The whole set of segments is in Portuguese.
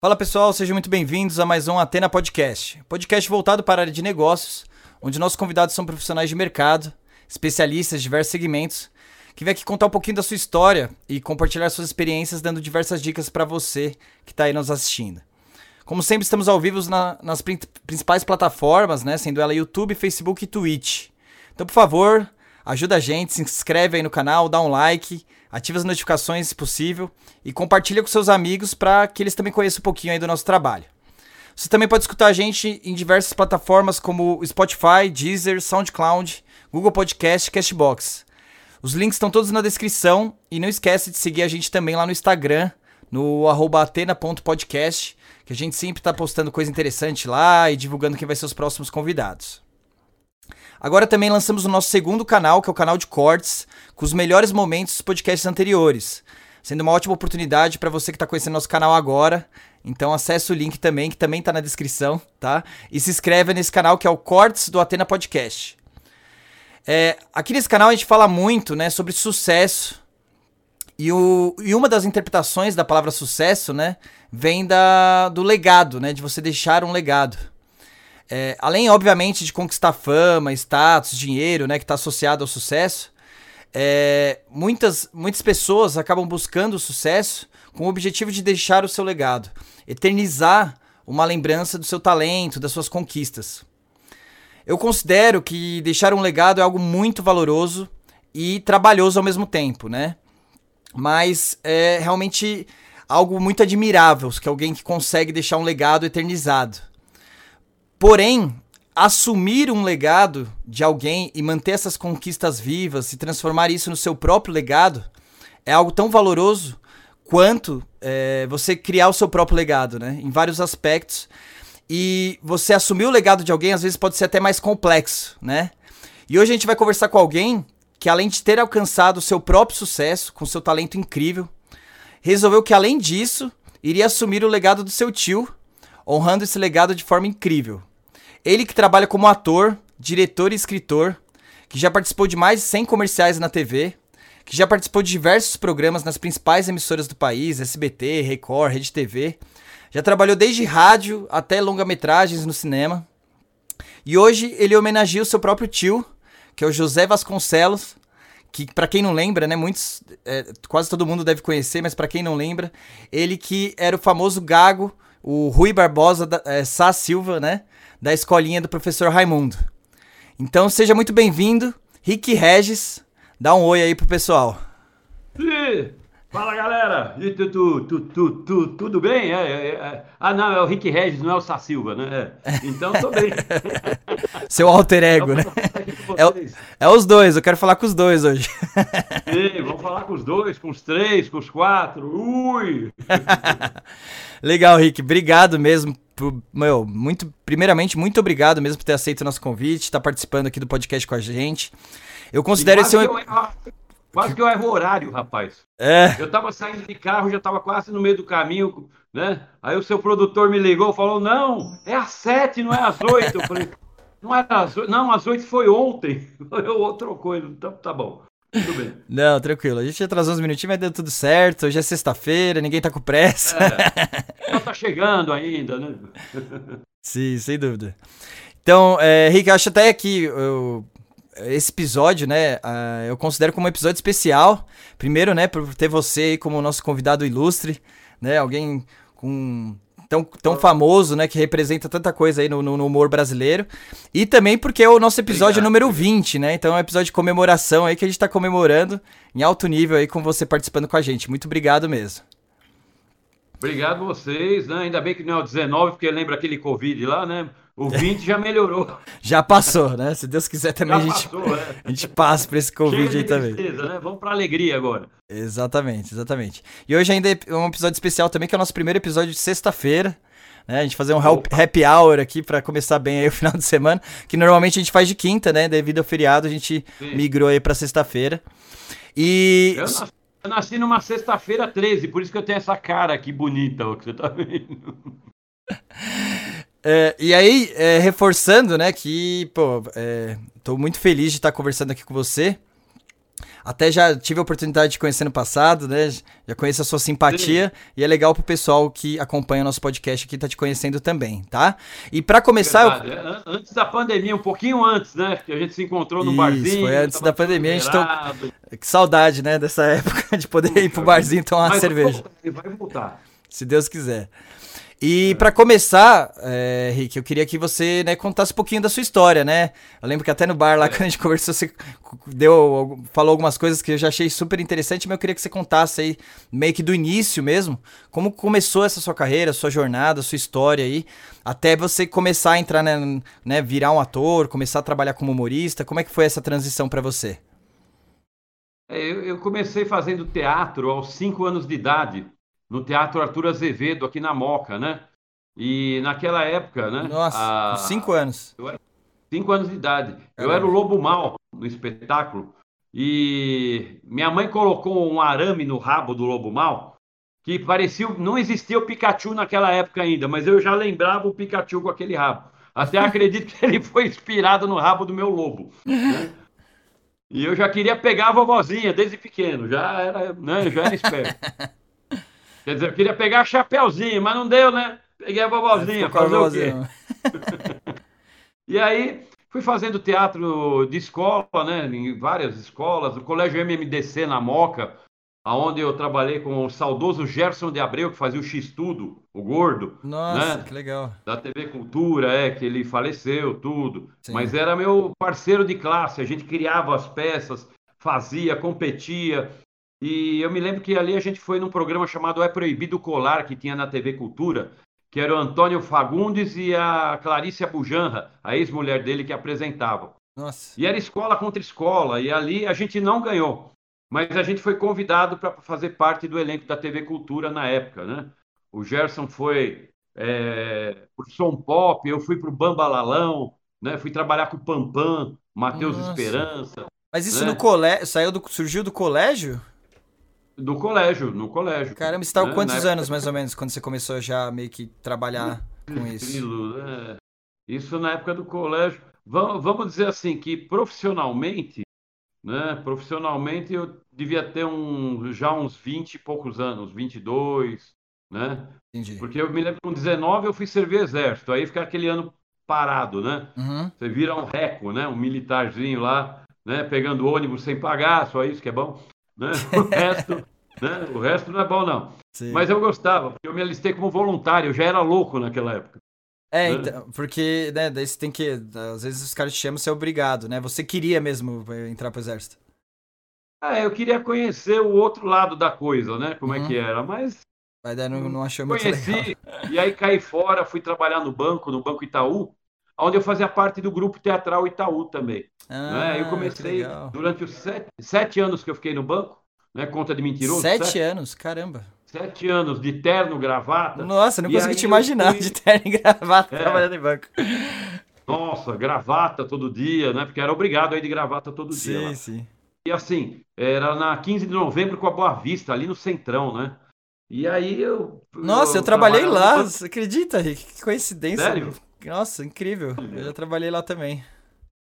Fala pessoal, sejam muito bem-vindos a mais um Atena Podcast. Podcast voltado para a área de negócios, onde nossos convidados são profissionais de mercado, especialistas de diversos segmentos, que vem aqui contar um pouquinho da sua história e compartilhar suas experiências, dando diversas dicas para você que está aí nos assistindo. Como sempre, estamos ao vivo na, nas principais plataformas, né, sendo ela YouTube, Facebook e Twitch. Então, por favor, ajuda a gente, se inscreve aí no canal, dá um like ative as notificações se possível e compartilha com seus amigos para que eles também conheçam um pouquinho aí do nosso trabalho. Você também pode escutar a gente em diversas plataformas como Spotify, Deezer, SoundCloud, Google Podcast e Castbox. Os links estão todos na descrição e não esquece de seguir a gente também lá no Instagram, no atena.podcast, que a gente sempre está postando coisa interessante lá e divulgando quem vai ser os próximos convidados. Agora também lançamos o nosso segundo canal, que é o canal de cortes, com os melhores momentos dos podcasts anteriores. Sendo uma ótima oportunidade para você que está conhecendo nosso canal agora. Então acesse o link também, que também está na descrição, tá? E se inscreve nesse canal que é o Cortes do Atena Podcast. É, aqui nesse canal a gente fala muito né, sobre sucesso. E, o, e uma das interpretações da palavra sucesso, né, vem da, do legado, né, de você deixar um legado. É, além, obviamente, de conquistar fama, status, dinheiro, né, que está associado ao sucesso, é, muitas, muitas pessoas acabam buscando o sucesso com o objetivo de deixar o seu legado, eternizar uma lembrança do seu talento, das suas conquistas. Eu considero que deixar um legado é algo muito valoroso e trabalhoso ao mesmo tempo, né? Mas é realmente algo muito admirável, que alguém que consegue deixar um legado eternizado. Porém, assumir um legado de alguém e manter essas conquistas vivas e transformar isso no seu próprio legado é algo tão valoroso quanto é, você criar o seu próprio legado, né? Em vários aspectos. E você assumir o legado de alguém às vezes pode ser até mais complexo, né? E hoje a gente vai conversar com alguém que, além de ter alcançado o seu próprio sucesso, com seu talento incrível, resolveu que, além disso, iria assumir o legado do seu tio, honrando esse legado de forma incrível. Ele que trabalha como ator, diretor e escritor, que já participou de mais de 100 comerciais na TV, que já participou de diversos programas nas principais emissoras do país, SBT, Record, Rede TV. Já trabalhou desde rádio até longa-metragens no cinema. E hoje ele homenageia o seu próprio tio, que é o José Vasconcelos, que para quem não lembra, né, muitos, é, quase todo mundo deve conhecer, mas para quem não lembra, ele que era o famoso gago, o Rui Barbosa da, é, Sá Silva, né, da escolinha do professor Raimundo. Então seja muito bem-vindo, Rick Regis. Dá um oi aí pro pessoal. Sim. Fala galera, e tu, tu, tu, tu, tu, tudo bem? É, é, é. Ah, não, é o Rick Regis, não é o Sá Silva, né? É. Então tô bem. Seu alter ego, né? É, é, os dois, eu quero falar com os dois hoje. Sim, vamos falar com os dois, com os três, com os quatro. Ui! Legal, Rick, obrigado mesmo meu, muito, primeiramente, muito obrigado mesmo por ter aceito o nosso convite, estar tá participando aqui do podcast com a gente. Eu considero esse um. quase que eu erro o horário, rapaz. É. Eu tava saindo de carro, já tava quase no meio do caminho, né? Aí o seu produtor me ligou, falou: não, é às sete, não é às oito. Eu falei, não era às oito, não, às oito foi ontem. Eu trocou ele, então tá bom. Tudo bem. Não, tranquilo. A gente atrasou uns minutinhos, mas deu tudo certo. Hoje é sexta-feira, ninguém tá com pressa. É, tá chegando ainda, né? Sim, sem dúvida. Então, é, Rick, acho até que eu, esse episódio, né, eu considero como um episódio especial. Primeiro, né, por ter você aí como nosso convidado ilustre, né, alguém com tão, tão famoso, né? Que representa tanta coisa aí no, no, humor brasileiro. E também porque é o nosso episódio Obrigado. número 20, né? Então é um episódio de comemoração aí que a gente tá comemorando em alto nível aí com você participando com a gente. Muito obrigado mesmo. Obrigado vocês, né? Ainda bem que não é o 19, porque lembra aquele Covid lá, né? O 20 já melhorou. já passou, né? Se Deus quiser também a gente, passou, é. a gente passa por esse Covid aí também. Né? Vamos pra alegria agora. Exatamente, exatamente. E hoje ainda é um episódio especial também, que é o nosso primeiro episódio de sexta-feira. Né? A gente fazer um Opa. happy hour aqui para começar bem aí o final de semana, que normalmente a gente faz de quinta, né? Devido ao feriado, a gente Sim. migrou aí para sexta-feira. E eu nasci, eu nasci numa sexta-feira 13, por isso que eu tenho essa cara aqui bonita, ó, que você tá vendo. É, e aí, é, reforçando, né, que, pô, é, tô muito feliz de estar conversando aqui com você. Até já tive a oportunidade de conhecer no passado, né? Já conheço a sua simpatia Sim. e é legal pro pessoal que acompanha o nosso podcast aqui tá te conhecendo também, tá? E para começar. Eu... É, antes da pandemia, um pouquinho antes, né? Que a gente se encontrou no Isso, barzinho. Foi antes da pandemia, a gente tô... Que saudade, né? Dessa época de poder Puxa, ir pro barzinho tomar uma cerveja. Vai voltar. Se Deus quiser. E para começar, é, Rick, eu queria que você né, contasse um pouquinho da sua história, né? Eu lembro que até no bar lá, é. quando a gente conversou, você deu, falou algumas coisas que eu já achei super interessante, mas eu queria que você contasse aí, meio que do início mesmo, como começou essa sua carreira, sua jornada, sua história aí, até você começar a entrar, né, né virar um ator, começar a trabalhar como humorista. Como é que foi essa transição para você? É, eu comecei fazendo teatro aos 5 anos de idade no Teatro Arthur Azevedo, aqui na Moca, né? E naquela época, né? Nossa, a... cinco anos. Eu era cinco anos de idade. Eu era o Lobo Mal no espetáculo. E minha mãe colocou um arame no rabo do Lobo Mal que parecia. Não existia o Pikachu naquela época ainda, mas eu já lembrava o Pikachu com aquele rabo. Até acredito que ele foi inspirado no rabo do meu lobo. Né? E eu já queria pegar a vovozinha desde pequeno, já era, né, já era esperto. Quer dizer, eu queria pegar a Chapeuzinho, mas não deu, né? Peguei a vovozinha, fazer o quê? e aí fui fazendo teatro de escola, né? Em várias escolas, o Colégio MMDC na Moca, aonde eu trabalhei com o saudoso Gerson de Abreu, que fazia o X-Tudo, o gordo. Nossa, né? que legal. Da TV Cultura, é, que ele faleceu, tudo. Sim. Mas era meu parceiro de classe, a gente criava as peças, fazia, competia. E eu me lembro que ali a gente foi num programa chamado É Proibido Colar, que tinha na TV Cultura, que era o Antônio Fagundes e a Clarice Abujanra, a ex-mulher dele, que apresentavam. Nossa. E era escola contra escola, e ali a gente não ganhou. Mas a gente foi convidado para fazer parte do elenco da TV Cultura na época, né? O Gerson foi é, pro Som Pop, eu fui pro Bambalalão, né? Fui trabalhar com o Pampam, Matheus Esperança. Mas isso né? no colégio, saiu do, surgiu do colégio? Do colégio, no colégio. Caramba, você estava né? quantos Na anos, época... mais ou menos, quando você começou já meio que trabalhar com isso? Né? Isso na época do colégio. Vamos dizer assim, que profissionalmente, né? Profissionalmente eu devia ter um, já uns 20 e poucos anos, 22, né? Entendi. Porque eu me lembro que com 19 eu fui servir exército, aí fica aquele ano parado, né? Uhum. Você vira um reco, né? Um militarzinho lá, né? Pegando ônibus sem pagar, só isso que é bom. Né? O resto, né? o resto não é bom, não. Sim. Mas eu gostava, porque eu me alistei como voluntário, eu já era louco naquela época. É, né? então, porque, né, daí você tem que. Às vezes os caras te chamam, você é obrigado, né? Você queria mesmo entrar pro exército. É, eu queria conhecer o outro lado da coisa, né? Como uhum. é que era, mas. Mas daí não, não achou muito conheci, legal. E aí caí fora, fui trabalhar no banco, no Banco Itaú, onde eu fazia parte do grupo teatral Itaú também. Ah, né? Eu comecei durante os sete, sete, anos que eu fiquei no banco, né? Conta de mentiroso. Sete, sete, anos, caramba. Sete anos de terno, gravata. Nossa, não consigo te imaginar fui... de terno e gravata é. trabalhando em banco. Nossa, gravata todo dia, né? Porque era obrigado aí de gravata todo sim, dia. Sim, sim. E assim, era na 15 de novembro com a Boa Vista, ali no Centrão, né? E aí eu. Nossa, eu, eu trabalhei lá, você acredita, Rick? Que coincidência. Sério? Nossa, incrível. Eu já trabalhei lá também.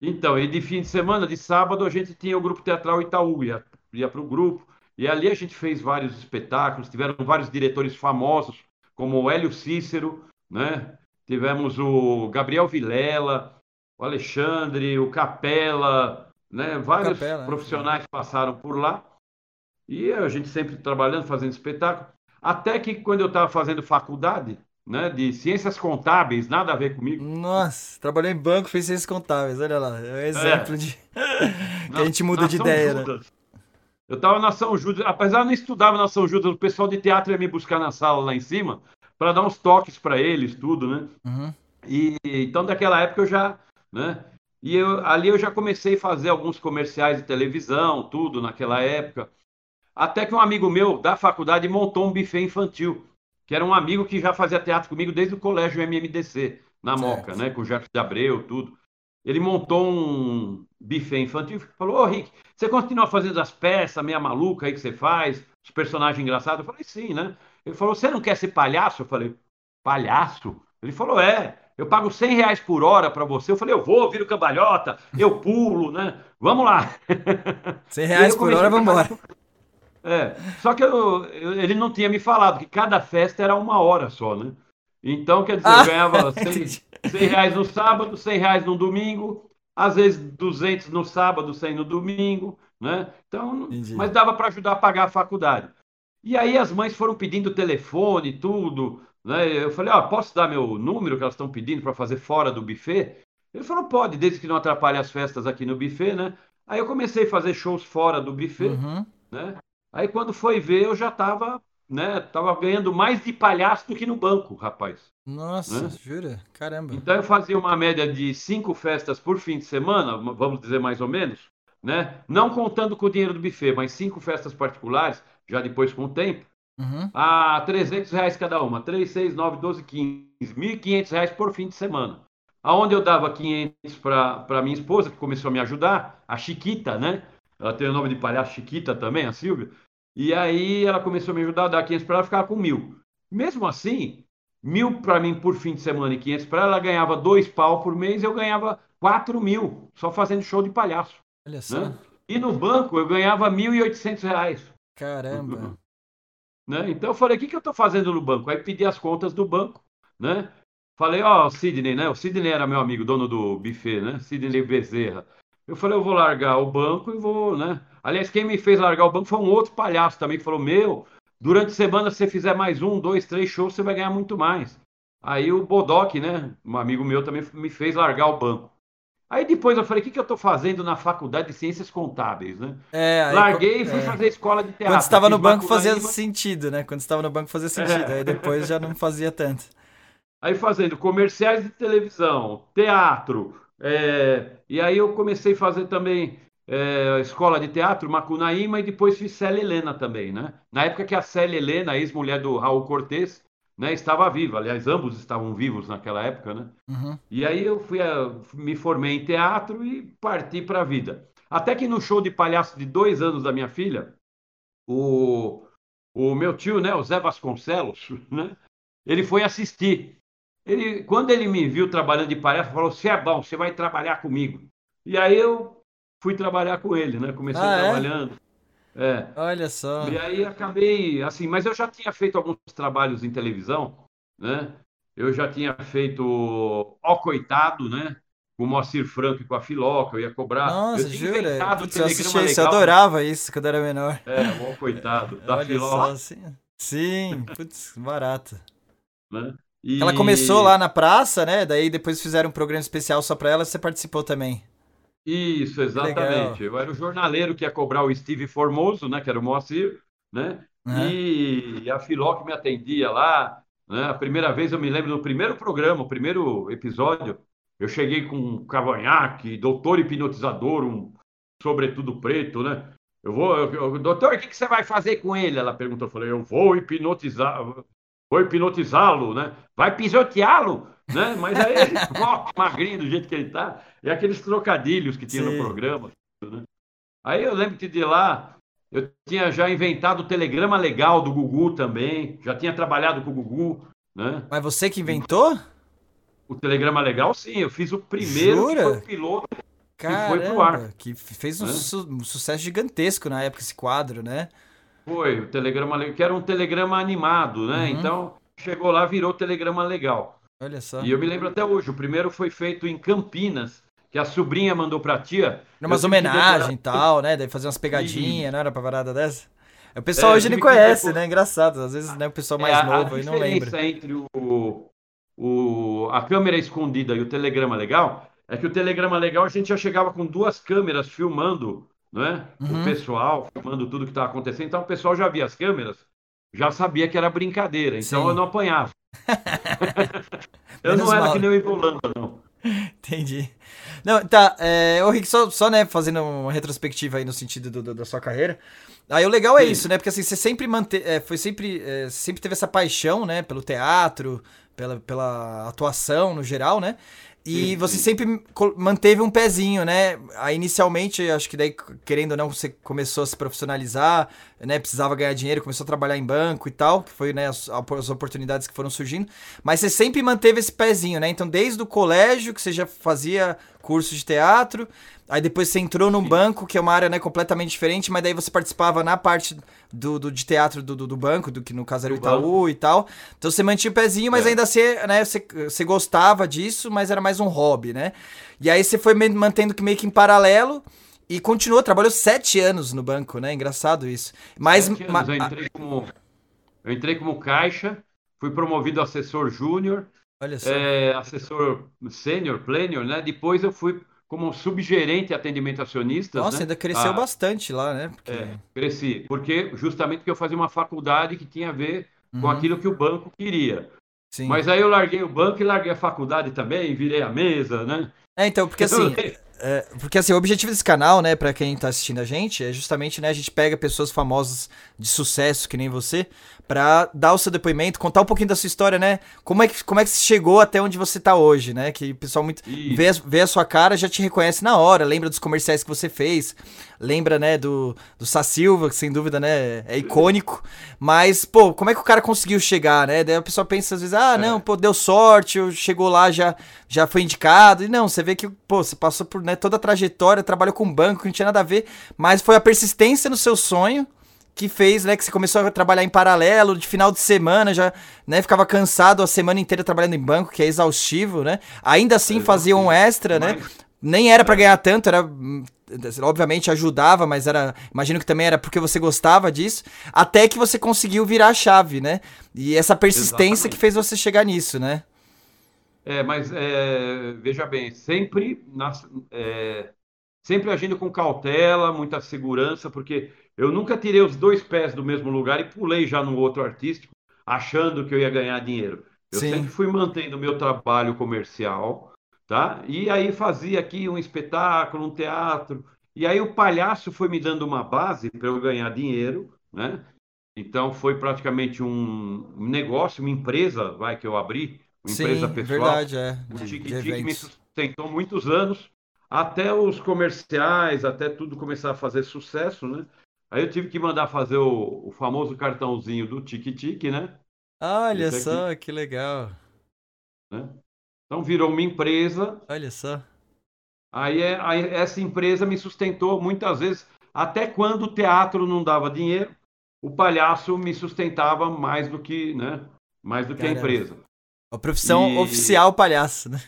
Então, e de fim de semana, de sábado, a gente tinha o grupo teatral Itaú, ia, ia para o grupo, e ali a gente fez vários espetáculos, tiveram vários diretores famosos, como o Hélio Cícero, né? Tivemos o Gabriel Vilela, o Alexandre, o Capela, né? Vários Capela, profissionais é. passaram por lá. E a gente sempre trabalhando, fazendo espetáculo. Até que quando eu estava fazendo faculdade, né, de ciências contábeis, nada a ver comigo. Nossa, trabalhou em banco, fez ciências contábeis, olha lá, é um exemplo é. de que a gente muda de ideia. Né? Eu estava na São Judas, apesar de não estudava na São Judas, o pessoal de teatro ia me buscar na sala lá em cima para dar uns toques para eles, tudo, né? Uhum. E então daquela época eu já, né? E eu, ali eu já comecei a fazer alguns comerciais de televisão, tudo naquela época. Até que um amigo meu da faculdade montou um buffet infantil que era um amigo que já fazia teatro comigo desde o colégio MMDC, na certo. Moca, né? Com o Jefferson de Abreu, tudo. Ele montou um buffet infantil e falou: Ô, Rick, você continua fazendo as peças meia maluca aí que você faz, os personagens engraçados? Eu falei: sim, né? Ele falou: você não quer ser palhaço? Eu falei: palhaço? Ele falou: é. eu pago 100 reais por hora para você. Eu falei, eu vou, viro cambalhota, eu pulo, né? Vamos lá. 100 reais por hora, vamos embora. É, só que eu, eu, ele não tinha me falado que cada festa era uma hora só, né? Então, quer dizer, ah, eu ganhava 100, 100 reais no sábado, 100 reais no domingo, às vezes 200 no sábado, 100 no domingo, né? Então, Entendi. mas dava para ajudar a pagar a faculdade. E aí as mães foram pedindo telefone, tudo, né? Eu falei, ó, posso dar meu número que elas estão pedindo para fazer fora do buffet? Ele falou, pode, desde que não atrapalhe as festas aqui no buffet, né? Aí eu comecei a fazer shows fora do buffet, uhum. né? Aí quando foi ver, eu já estava né, tava ganhando mais de palhaço do que no banco, rapaz. Nossa, né? jura? Caramba. Então eu fazia uma média de cinco festas por fim de semana, vamos dizer mais ou menos, né? Não contando com o dinheiro do buffet, mas cinco festas particulares, já depois com o tempo, uhum. a 300 reais cada uma. 3, 6, 9, 12, 15. 1.500 reais por fim de semana. Aonde eu dava 500 para minha esposa, que começou a me ajudar, a Chiquita, né? Ela tem o nome de palhaço Chiquita também, a Silvia. E aí ela começou a me ajudar a dar 500 para ela, ficava com mil. Mesmo assim, mil para mim por fim de semana e 500 para ela, ela ganhava dois pau por mês, eu ganhava 4 mil, só fazendo show de palhaço. Olha só. Né? E no banco eu ganhava 1.800 reais. Caramba. Né? Então eu falei, o que, que eu estou fazendo no banco? Aí pedi as contas do banco, né? Falei, ó, oh, Sidney, né? O Sidney era meu amigo, dono do buffet, né? Sidney Bezerra. Eu falei, eu vou largar o banco e vou, né? Aliás, quem me fez largar o banco foi um outro palhaço também, que falou: Meu, durante a semana, se você fizer mais um, dois, três shows, você vai ganhar muito mais. Aí o Bodoc, né? Um amigo meu também me fez largar o banco. Aí depois eu falei, o que, que eu estou fazendo na faculdade de ciências contábeis, né? É, aí, Larguei e fui é. fazer escola de teatro. Quando estava no banco fazia sentido, né? Quando estava no banco fazia sentido, é. aí depois já não fazia tanto. Aí fazendo comerciais de televisão, teatro, é... e aí eu comecei a fazer também é, escola de teatro, Macunaíma, e depois fiz Célia Helena também, né? Na época que a Célia Helena, ex-mulher do Raul Cortez, né, estava viva. Aliás, ambos estavam vivos naquela época, né? Uhum. E aí eu fui a, me formei em teatro e parti para a vida. Até que no show de palhaço de dois anos da minha filha, o, o meu tio, né, o Zé Vasconcelos, né, ele foi assistir. Ele, quando ele me viu trabalhando de palhaço, falou: "Você é bom, você vai trabalhar comigo". E aí eu fui trabalhar com ele, né? Comecei ah, é? trabalhando. É? Olha só. E aí acabei, assim, mas eu já tinha feito alguns trabalhos em televisão, né? Eu já tinha feito Ó Coitado, né? Com o Moacir Franco e com a Filoca, eu ia cobrar. Nossa, eu jura? Putz, eu assisti isso, eu adorava isso quando era menor. É, o Ó Coitado, da Olha Filoca. Só, sim, sim putz, barato. Né? E... Ela começou lá na praça, né? Daí depois fizeram um programa especial só pra ela, você participou também. Isso, exatamente. Eu era o jornaleiro que ia cobrar o Steve Formoso, né, que era o Moacir, né? Uhum. E a Filó que me atendia lá, né? A primeira vez eu me lembro do primeiro programa, o primeiro episódio, eu cheguei com um cavanhaque, doutor hipnotizador, um sobretudo preto, né? Eu vou, eu, doutor, o que, que você vai fazer com ele? Ela perguntou, eu falei, eu vou hipnotizar, vou hipnotizá-lo, né? Vai pisoteá-lo? né? Mas aí ele magrinho do jeito que ele tá, e aqueles trocadilhos que tinha Sim. no programa. Né? Aí eu lembro que de lá eu tinha já inventado o telegrama legal do Gugu também, já tinha trabalhado com o Gugu, né? Mas você que inventou? O telegrama legal, sim, eu fiz o primeiro Jura? que piloto Caramba, que foi pro ar. Que fez um, né? su um, sucesso gigantesco na época esse quadro, né? Foi, o telegrama que era um telegrama animado, né? Uhum. Então chegou lá, virou telegrama legal. Olha só. E eu me lembro até hoje, o primeiro foi feito em Campinas, que a sobrinha mandou pra tia. Era umas homenagem e tal, né? Deve fazer umas pegadinhas, não era pra parada dessa? O pessoal é, hoje não conhece, né? Engraçado. Às vezes né, o pessoal mais é, novo aí não lembra. A entre o, o, a câmera escondida e o telegrama legal é que o telegrama legal a gente já chegava com duas câmeras filmando né? Uhum. o pessoal, filmando tudo que estava acontecendo. Então o pessoal já via as câmeras, já sabia que era brincadeira. Então Sim. eu não apanhava. eu não era mal. que nem o Ivolanda, não. Entendi. Não, tá, é, ô Rick, só, só né, fazendo uma retrospectiva aí no sentido do, do, da sua carreira. Aí o legal é Sim. isso, né? Porque assim, você sempre mante, é, foi sempre, é, sempre teve essa paixão, né, pelo teatro, pela, pela atuação no geral, né? E você sempre manteve um pezinho, né? Aí inicialmente, acho que daí, querendo ou não, você começou a se profissionalizar, né? Precisava ganhar dinheiro, começou a trabalhar em banco e tal, que foi, né, as, as oportunidades que foram surgindo. Mas você sempre manteve esse pezinho, né? Então, desde o colégio, que você já fazia curso de teatro, aí depois você entrou num banco, que é uma área, né, completamente diferente, mas daí você participava na parte do, do- de teatro do, do, do banco, do que no caso era o Do banco. Itaú e tal. Então você mantinha o pezinho, mas É. ainda você, né, você, você gostava disso, mas era mais um hobby, né? E aí você foi mantendo que meio que em paralelo e continuou, trabalhou sete anos no banco, né? Engraçado isso. Mas ma- eu entrei como, eu entrei como caixa, fui promovido a assessor júnior, olha só. é, assessor sênior, plênior, né? Depois eu fui como subgerente de atendimento a acionistas, Nossa, né? ainda cresceu Ah, bastante lá, né? Porque... É, cresci, porque justamente porque eu fazia uma faculdade que tinha a ver com Uhum. aquilo que o banco queria. Sim. Mas aí eu larguei o banco e larguei a faculdade também, virei a mesa, né? É, então, porque assim, É, porque assim, o objetivo desse canal, né, pra quem tá assistindo a gente, é justamente, né, a gente pega pessoas famosas de sucesso, que nem você, pra dar o seu depoimento, contar um pouquinho da sua história, né? Como é que, como é que você chegou até onde você tá hoje, né? Que o pessoal muito Isso. vê, a- vê a sua cara, já te reconhece na hora, lembra dos comerciais que você fez, lembra, né, do, do Sá Silva, que sem dúvida, né, é icônico. Mas, pô, como é que o cara conseguiu chegar, né? Daí o pessoal pensa às vezes, ah, não, pô, deu sorte, chegou lá, já, já foi indicado. E não, você vê que, pô, você passou por né, toda a trajetória, trabalhou com banco, não tinha nada a ver, mas foi a persistência no seu sonho que fez, né, que você começou a trabalhar em paralelo, de final de semana, já, né, ficava cansado a semana inteira trabalhando em banco, que é exaustivo, né? Ainda assim fazia um extra, né? Mas- Nem era pra ganhar tanto, era obviamente ajudava, mas era, imagino que também era porque você gostava disso, até que você conseguiu virar a chave, né? E essa persistência Exatamente. que fez você chegar nisso, né? É, mas é, veja bem, sempre, nas- é, sempre agindo com cautela, muita segurança, porque eu nunca tirei os dois pés do mesmo lugar e pulei já no outro artístico, achando que eu ia ganhar dinheiro. Eu Sim. sempre fui mantendo o meu trabalho comercial, tá? E aí fazia aqui um espetáculo, um teatro, e aí o palhaço foi me dando uma base para eu ganhar dinheiro, né? Então foi praticamente um negócio, uma empresa, vai, que eu abri, uma empresa Sim, pessoal. verdade, é. O De, Tique-Tique me sustentou muitos anos, até os comerciais, até tudo começar a fazer sucesso, né? Aí eu tive que mandar fazer o, o famoso cartãozinho do Tique-Tique, né? Olha Esse aqui. só, que legal. Né? Então virou uma empresa, Olha só. aí, é- aí essa empresa me sustentou muitas vezes, até quando o teatro não dava dinheiro, o palhaço me sustentava mais do que, né? Mais do que a Caramba. empresa. A profissão E- oficial palhaço, né?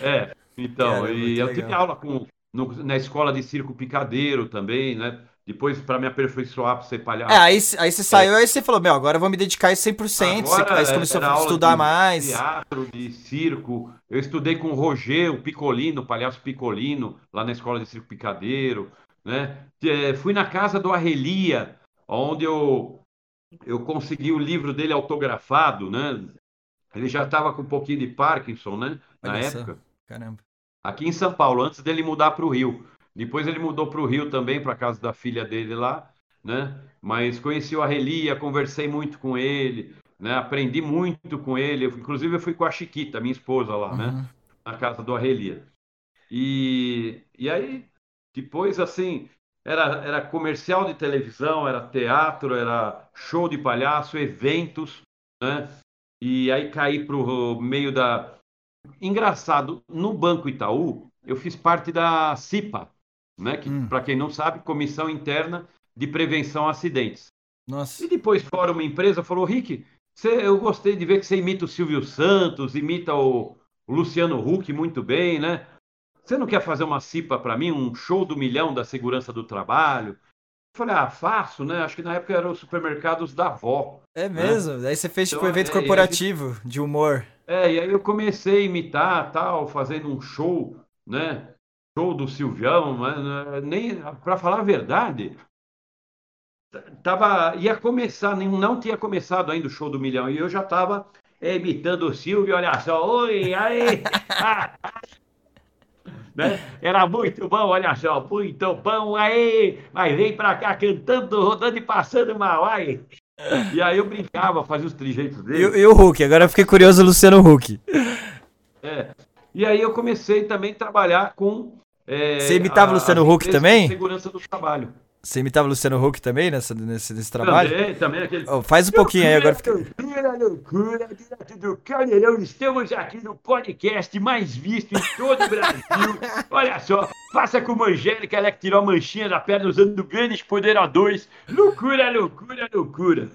É, então, Caramba, e eu legal. tive aula com, no- na escola de circo picadeiro também, né? Depois, para me aperfeiçoar para ser palhaço. É, aí, aí você saiu, aí você falou, meu, agora eu vou me dedicar a isso 100%. você, Agora, aí você começou a estudar de mais. Teatro, de circo. Eu estudei com o Roger, o Picolino, o palhaço Picolino, lá na escola de circo picadeiro, né? Eh, Fui na casa do Arrelia, onde eu, eu consegui o livro dele autografado, né? Ele já estava com um pouquinho de Parkinson, né? Na época. Caramba. aqui em São Paulo, antes dele mudar para o Rio. Depois ele mudou para o Rio também, para casa da filha dele lá, né? Mas conheci o Arrelia, conversei muito com ele, né? Aprendi muito com ele. Eu, inclusive eu fui com a Chiquita, minha esposa lá, né? Uhum. Na casa do Arrelia. E, e aí, depois assim, era, era comercial de televisão, era teatro, era show de palhaço, eventos, né? E aí caí para o meio da, Engraçado, no Banco Itaú, eu fiz parte da CIPA, né? Que, Hum. para quem não sabe, Comissão Interna de Prevenção a Acidentes. Nossa. E depois, fora uma empresa, falou: Rick, você- eu gostei de ver que você imita o Silvio Santos, imita o, Luciano Huck muito bem, né? Você não quer fazer uma CIPA para mim, um show do milhão da segurança do trabalho? Eu falei: ah, faço, né? Acho que na época eram os supermercados da avó. É mesmo? Aí você fez tipo um Então, evento é, corporativo de humor. É, e aí eu comecei a imitar, tal, fazendo um show, né? Show do Silvião, mas nem para falar a verdade, tava ia começar, não tinha começado ainda o show do Milhão e eu já estava imitando o Silvio, olha só, oi, aí, né? Era muito bom, olha só, muito bom, aí, mas vem pra cá cantando, rodando e passando mal, aí. E aí eu brincava, fazia os trejeitos E, dele. e o Hulk? Agora eu fiquei curioso, Luciano Huck. É. E aí eu comecei também a trabalhar com. É, Você imitava o Luciano Huck também? Segurança do trabalho. Você imitava o Luciano Huck também nessa, nesse, nesse trabalho? Também, também. Aquele... Oh, faz um pouquinho aí agora. Fica... Loucura, loucura, direto do Caldeirão. Estamos aqui no podcast mais visto em todo o Brasil. Olha só, faça como a Angélica, ela que tirou a manchinha da perna usando Grandes Poder A2. Loucura, loucura, loucura.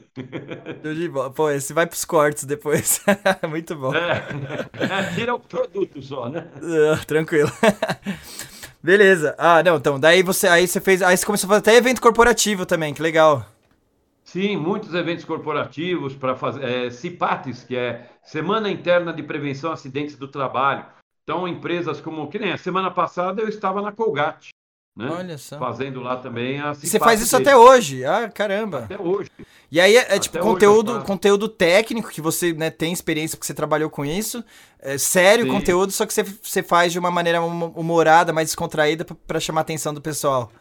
Pô, esse vai pros cortes depois. Muito bom. É, é, tira o produto só, né? Uh, tranquilo. Beleza. Ah, não, então, daí você, aí você fez, aí você começou a fazer até evento corporativo também, que legal. Sim, muitos eventos corporativos para fazer, é, CIPATES, que é Semana Interna de Prevenção a Acidentes do Trabalho. Então, empresas como, que nem a semana passada eu estava na Colgate, né? Olha só. Fazendo lá também a Você faz isso dele. até hoje? Ah, caramba. Até hoje. E aí é, é tipo conteúdo, conteúdo técnico que você né, tem experiência porque você trabalhou com isso. É sério Sim. conteúdo, só que você, você faz de uma maneira humorada, mais descontraída para chamar a atenção do pessoal.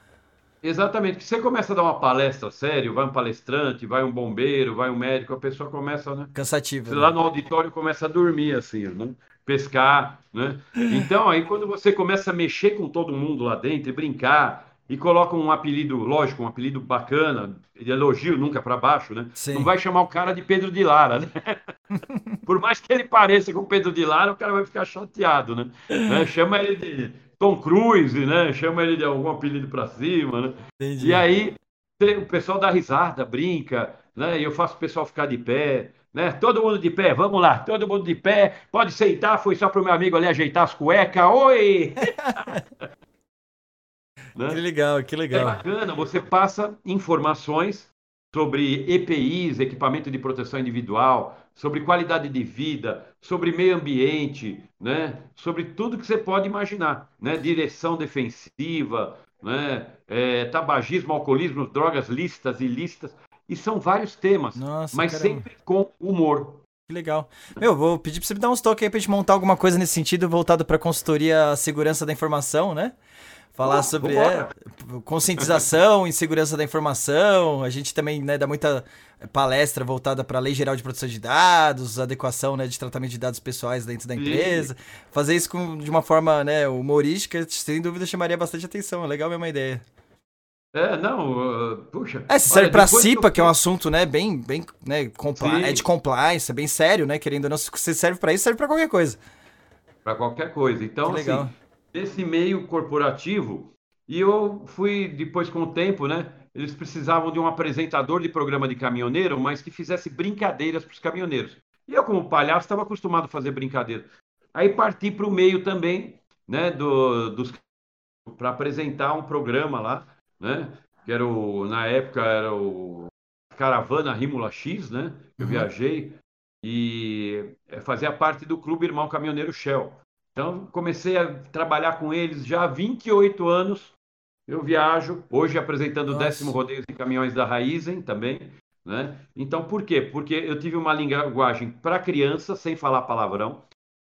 Exatamente. Você começa a dar uma palestra sério, vai um palestrante, vai um bombeiro, vai um médico, a pessoa começa, né? Cansativo. Né? Lá no auditório começa a dormir, assim, né? Pescar, né? Então, aí quando você começa a mexer com todo mundo lá dentro e brincar, e coloca um apelido, lógico, um apelido bacana, de elogio nunca para baixo, né? Sim. Não vai chamar o cara de Pedro de Lara, né? Por mais que ele pareça com Pedro de Lara, o cara vai ficar chateado, né? né? Chama ele de Tom Cruise, né? Chama ele de algum apelido para cima, né? Entendi. E aí o pessoal dá risada, brinca, né? E eu faço o pessoal ficar de pé né? Todo mundo de pé, vamos lá, todo mundo de pé, pode sentar, foi só para o meu amigo ali ajeitar as cuecas, oi! né? Que legal, que legal. É bacana, você passa informações sobre EPIs, equipamento de proteção individual, sobre qualidade de vida, sobre meio ambiente, né? sobre tudo que você pode imaginar, né? direção defensiva, né? É, tabagismo, alcoolismo, drogas listas e ilícitas. E são vários temas, Nossa, mas caramba. sempre com humor. Que legal. Meu, vou pedir pra você me dar uns toques aí pra gente montar alguma coisa nesse sentido, voltado pra consultoria segurança da informação, né? Falar oh, sobre é, conscientização e segurança da informação. A gente também né, dá muita palestra voltada para a Lei Geral de Proteção de Dados, adequação né, de tratamento de dados pessoais dentro da empresa. Fazer isso com, de uma forma né, humorística, sem dúvida, chamaria bastante atenção. É legal a mesma ideia. É, não, uh, puxa. É, se serve para CIPA, eu... que é um assunto, né, bem, bem, né, compli é de compliance, é bem sério, né, querendo ou não, se serve para isso, serve para qualquer coisa. Para qualquer coisa. Então, assim, desse meio corporativo, e eu fui, depois com o tempo, né, eles precisavam de um apresentador de programa de caminhoneiro, mas que fizesse brincadeiras para os caminhoneiros. E eu, como palhaço, estava acostumado a fazer brincadeira. Aí parti para o meio também, né, do, dos para apresentar um programa lá né? Que era o, na época era o Caravana Rímula X, né? Eu uhum. viajei e eh, fazia parte do Clube Irmão Caminhoneiro Shell. Então comecei a trabalhar com eles já há 28 anos. Eu viajo, hoje apresentando Nossa. o décimo rodeio de caminhões da Raizen também. Né? Então, por quê? Porque eu tive uma linguagem para criança, sem falar palavrão.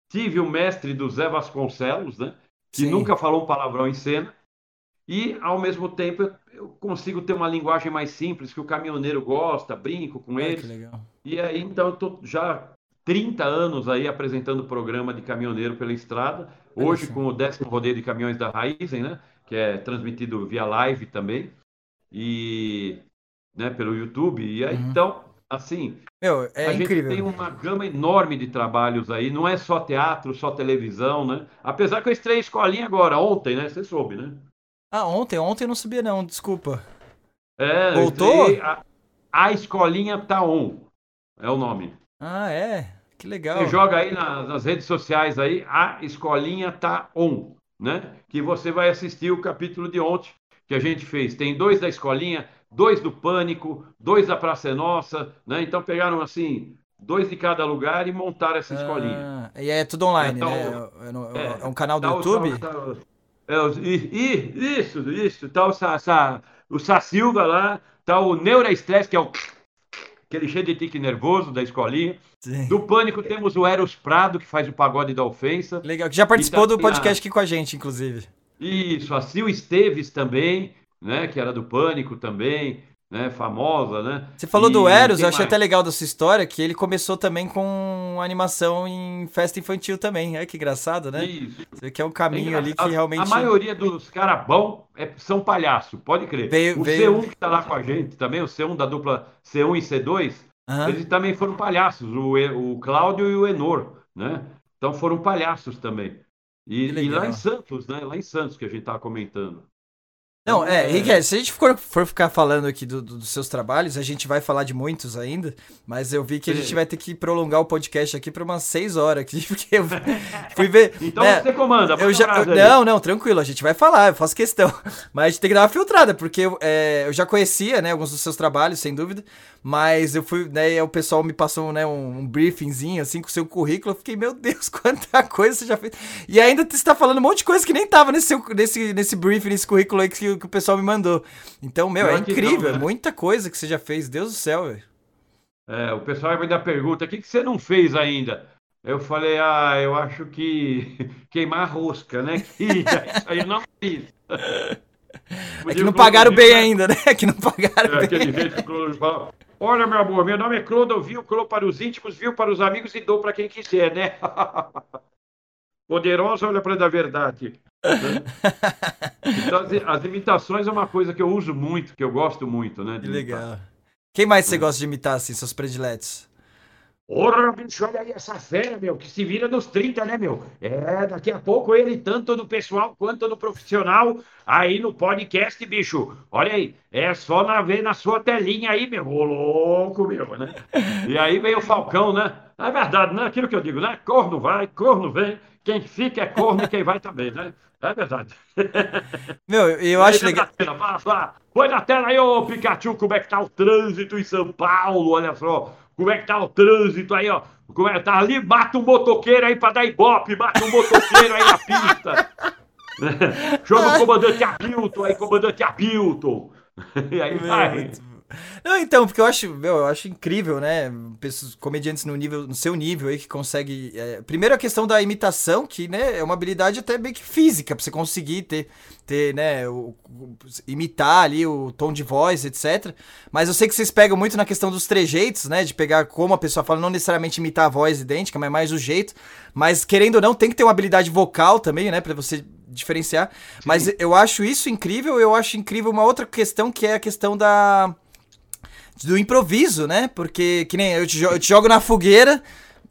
Tive o mestre do Zé Vasconcelos, né? que Sim. nunca falou um palavrão em cena. E, ao mesmo tempo, eu consigo ter uma linguagem mais simples, que o caminhoneiro gosta, brinco com eles. E aí, então, eu estou já 30 anos aí apresentando o programa de caminhoneiro pela estrada. Hoje, com o décimo rodeio de caminhões da Raizen, né? Que é transmitido via live também. E né, pelo YouTube. E aí, uhum. então, assim, Meu, é a incrível. gente tem uma gama enorme de trabalhos aí, não é só teatro, só televisão, né? Apesar que eu estreiei escolinha agora, ontem, né? Você soube, né? Ah, ontem? Ontem eu não sabia não, desculpa. É, Voltou? A, a Escolinha Tá On, é o nome. Ah, é? Que legal. Você joga aí na, nas redes sociais aí, a Escolinha Tá On, né? Que você vai assistir o capítulo de ontem que a gente fez. Tem dois da Escolinha, dois do Pânico, dois da Praça é Nossa, né? Então pegaram assim, dois de cada lugar e montaram essa escolinha. Ah, e é tudo online, então, né? É, é, é, um canal do tá, YouTube? Tá, é, e, isso, isso. Tá o, Sa, Sa, o Sa Silva lá, tá o Neuroestresse, que é o aquele cheio de tique nervoso da escolinha. Sim. Do Pânico temos o Eros Prado, que faz o pagode da ofensa. Legal, que já participou tá, do podcast aqui com a gente, inclusive. Isso, a Sil Esteves também, né, que era do Pânico também. Né, famosa, né? Você falou E do Eros, eu achei mais? até legal dessa história, que ele começou também com animação em festa infantil também. Olha que engraçado, né? Isso. Você que é um É caminho ali que realmente A maioria dos caras bons é- são palhaço, pode crer. veio. O veio... C1 que tá lá com a gente também, o C1 da dupla C1 e C2, Aham. eles também foram palhaços, o, o Cláudio e o Enor, né? Então foram palhaços também. E, e lá em Santos, né? Lá em Santos que a gente tava comentando. Não, é, é- Henrique, se a gente for, for ficar falando aqui do- do- dos seus trabalhos, a gente vai falar de muitos ainda, mas eu vi que a gente vai ter que prolongar o podcast aqui para umas seis horas aqui, porque eu fui ver. Então né, você comanda, Eu já, eu- não, não, tranquilo, a gente vai falar, eu faço questão. Mas a gente tem que dar uma filtrada, porque eu, é, eu já conhecia, né, alguns dos seus trabalhos, sem dúvida, mas eu fui, né, o pessoal me passou, né, um, um briefingzinho, assim, com o seu currículo, eu fiquei, meu Deus, quanta coisa você já fez. E ainda você tá falando um monte de coisa que nem tava nesse, seu- nesse, nesse briefing, nesse currículo aí que, que o pessoal me mandou. Então, meu, é Pior não, incrível, né? é muita coisa que você já fez, Deus do céu, velho. É, o pessoal ainda pergunta: o que, que você não fez ainda? Eu falei: ah, eu acho que queimar a rosca, né? Que isso aí eu não fiz. É que não pagaram bem ainda, né? É que não pagaram É, bem. jeito que o Clô fala: Olha, meu amor, meu nome é Clodo, viu? Clô para os íntimos, viu para os amigos e dou para quem quiser, né? Poderosa, olha para a verdade. né? Então, as, as imitações é uma coisa que eu uso muito, que eu gosto muito, né? Que imitar. legal. Quem mais você gosta de imitar, assim, seus prediletos? Porra, bicho, olha aí essa fera, meu, que se vira nos 30, né, meu? É, daqui a pouco ele, tanto no pessoal quanto no profissional, aí no podcast, bicho. Olha aí, é só na ver na sua telinha aí, meu. Ô, louco, meu, né? E aí vem o Falcão, né? É verdade, né? Aquilo que eu digo, né? Corno vai, corno vem. Quem fica é corno e quem vai também, né? É verdade. Meu, eu acho legal. na tela. Põe na tela aí, ô Pikachu, como é que tá o trânsito em São Paulo, olha só. Como é que tá o trânsito aí, ó. Como é que tá ali? Mata um motoqueiro aí pra dar ibope, mata um motoqueiro aí na pista. Chama o comandante Hamilton aí, comandante Hamilton. E aí vai. Não, então, porque eu acho, meu, eu acho incrível, né? Pessoas, comediantes no nível, no seu nível aí que consegue. é, primeiro a questão da imitação, que né, é uma habilidade até bem que física, pra você conseguir ter, ter né, o- o- imitar ali o tom de voz, etc. Mas eu sei que vocês pegam muito na questão dos trejeitos, né? De pegar como a pessoa fala, não necessariamente imitar a voz idêntica, mas mais o jeito. Mas querendo ou não, tem que ter uma habilidade vocal também, né? Pra você diferenciar. Mas eu acho isso incrível, eu acho incrível uma outra questão que é a questão da do improviso, né? Porque, que nem eu te, eu te jogo na fogueira.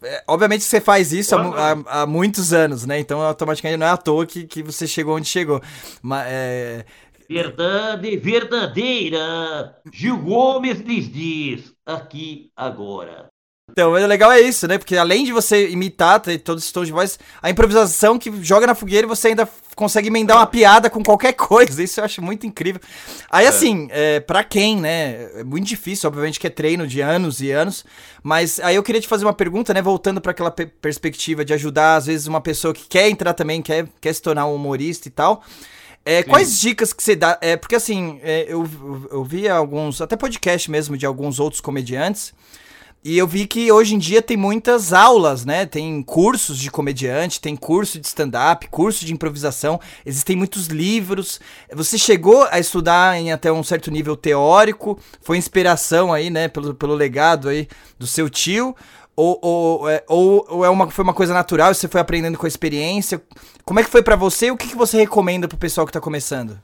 é, obviamente você faz isso há, há- há muitos anos, né? Então automaticamente não é à toa que, que você chegou onde chegou. Mas, é, Verdade verdadeira. Gil Gomes lhes diz aqui agora. Então, o legal é isso, né? Porque além de você imitar, ter todos os tons de voz, a improvisação que joga na fogueira e você ainda consegue emendar uma piada com qualquer coisa. Isso eu acho muito incrível. Aí, assim, é, pra quem, né? É muito difícil, obviamente, que é treino de anos e anos. Mas aí eu queria te fazer uma pergunta, né? Voltando pra aquela pe- perspectiva de ajudar, às vezes, uma pessoa que quer entrar também, quer, quer se tornar um humorista e tal. É, quais dicas que você dá? É, porque assim, é, eu, eu, eu vi alguns, até podcast mesmo de alguns outros comediantes, e eu vi que hoje em dia tem muitas aulas, né? Tem cursos de comediante, tem curso de stand-up, curso de improvisação, existem muitos livros. Você chegou a estudar em até um certo nível teórico, foi inspiração aí, né, pelo, pelo legado aí do seu tio, ou, ou, é, ou, ou é uma, foi uma coisa natural, você foi aprendendo com a experiência? Como é que foi pra você e o que, que você recomenda pro pessoal que tá começando?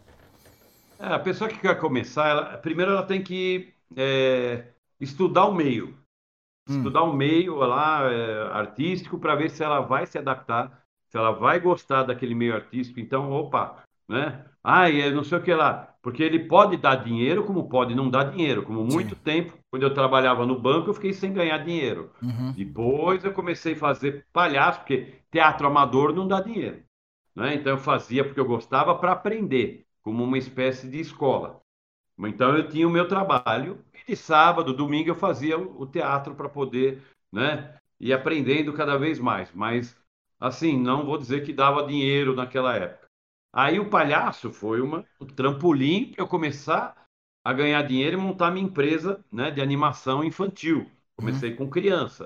É, a pessoa que quer começar, ela- primeiro ela tem que é, estudar o meio. Hum. Estudar o meio lá, é, artístico para ver se ela vai se adaptar, se ela vai gostar daquele meio artístico. Então, opa, né? Ai, é não sei o que lá. Porque ele pode dar dinheiro, como pode não dar dinheiro. Como muito tempo, quando eu trabalhava no banco, eu fiquei sem ganhar dinheiro. Uhum. Depois eu comecei a fazer palhaço, porque teatro amador não dá dinheiro. Né? Então eu fazia porque eu gostava para aprender, como uma espécie de escola. Então eu tinha o meu trabalho e de sábado, domingo eu fazia o teatro para poder, né, ir aprendendo cada vez mais. Mas assim, não vou dizer que dava dinheiro naquela época. Aí o palhaço foi uma, um trampolim para eu começar a ganhar dinheiro e montar minha empresa, né, de animação infantil. Comecei com criança,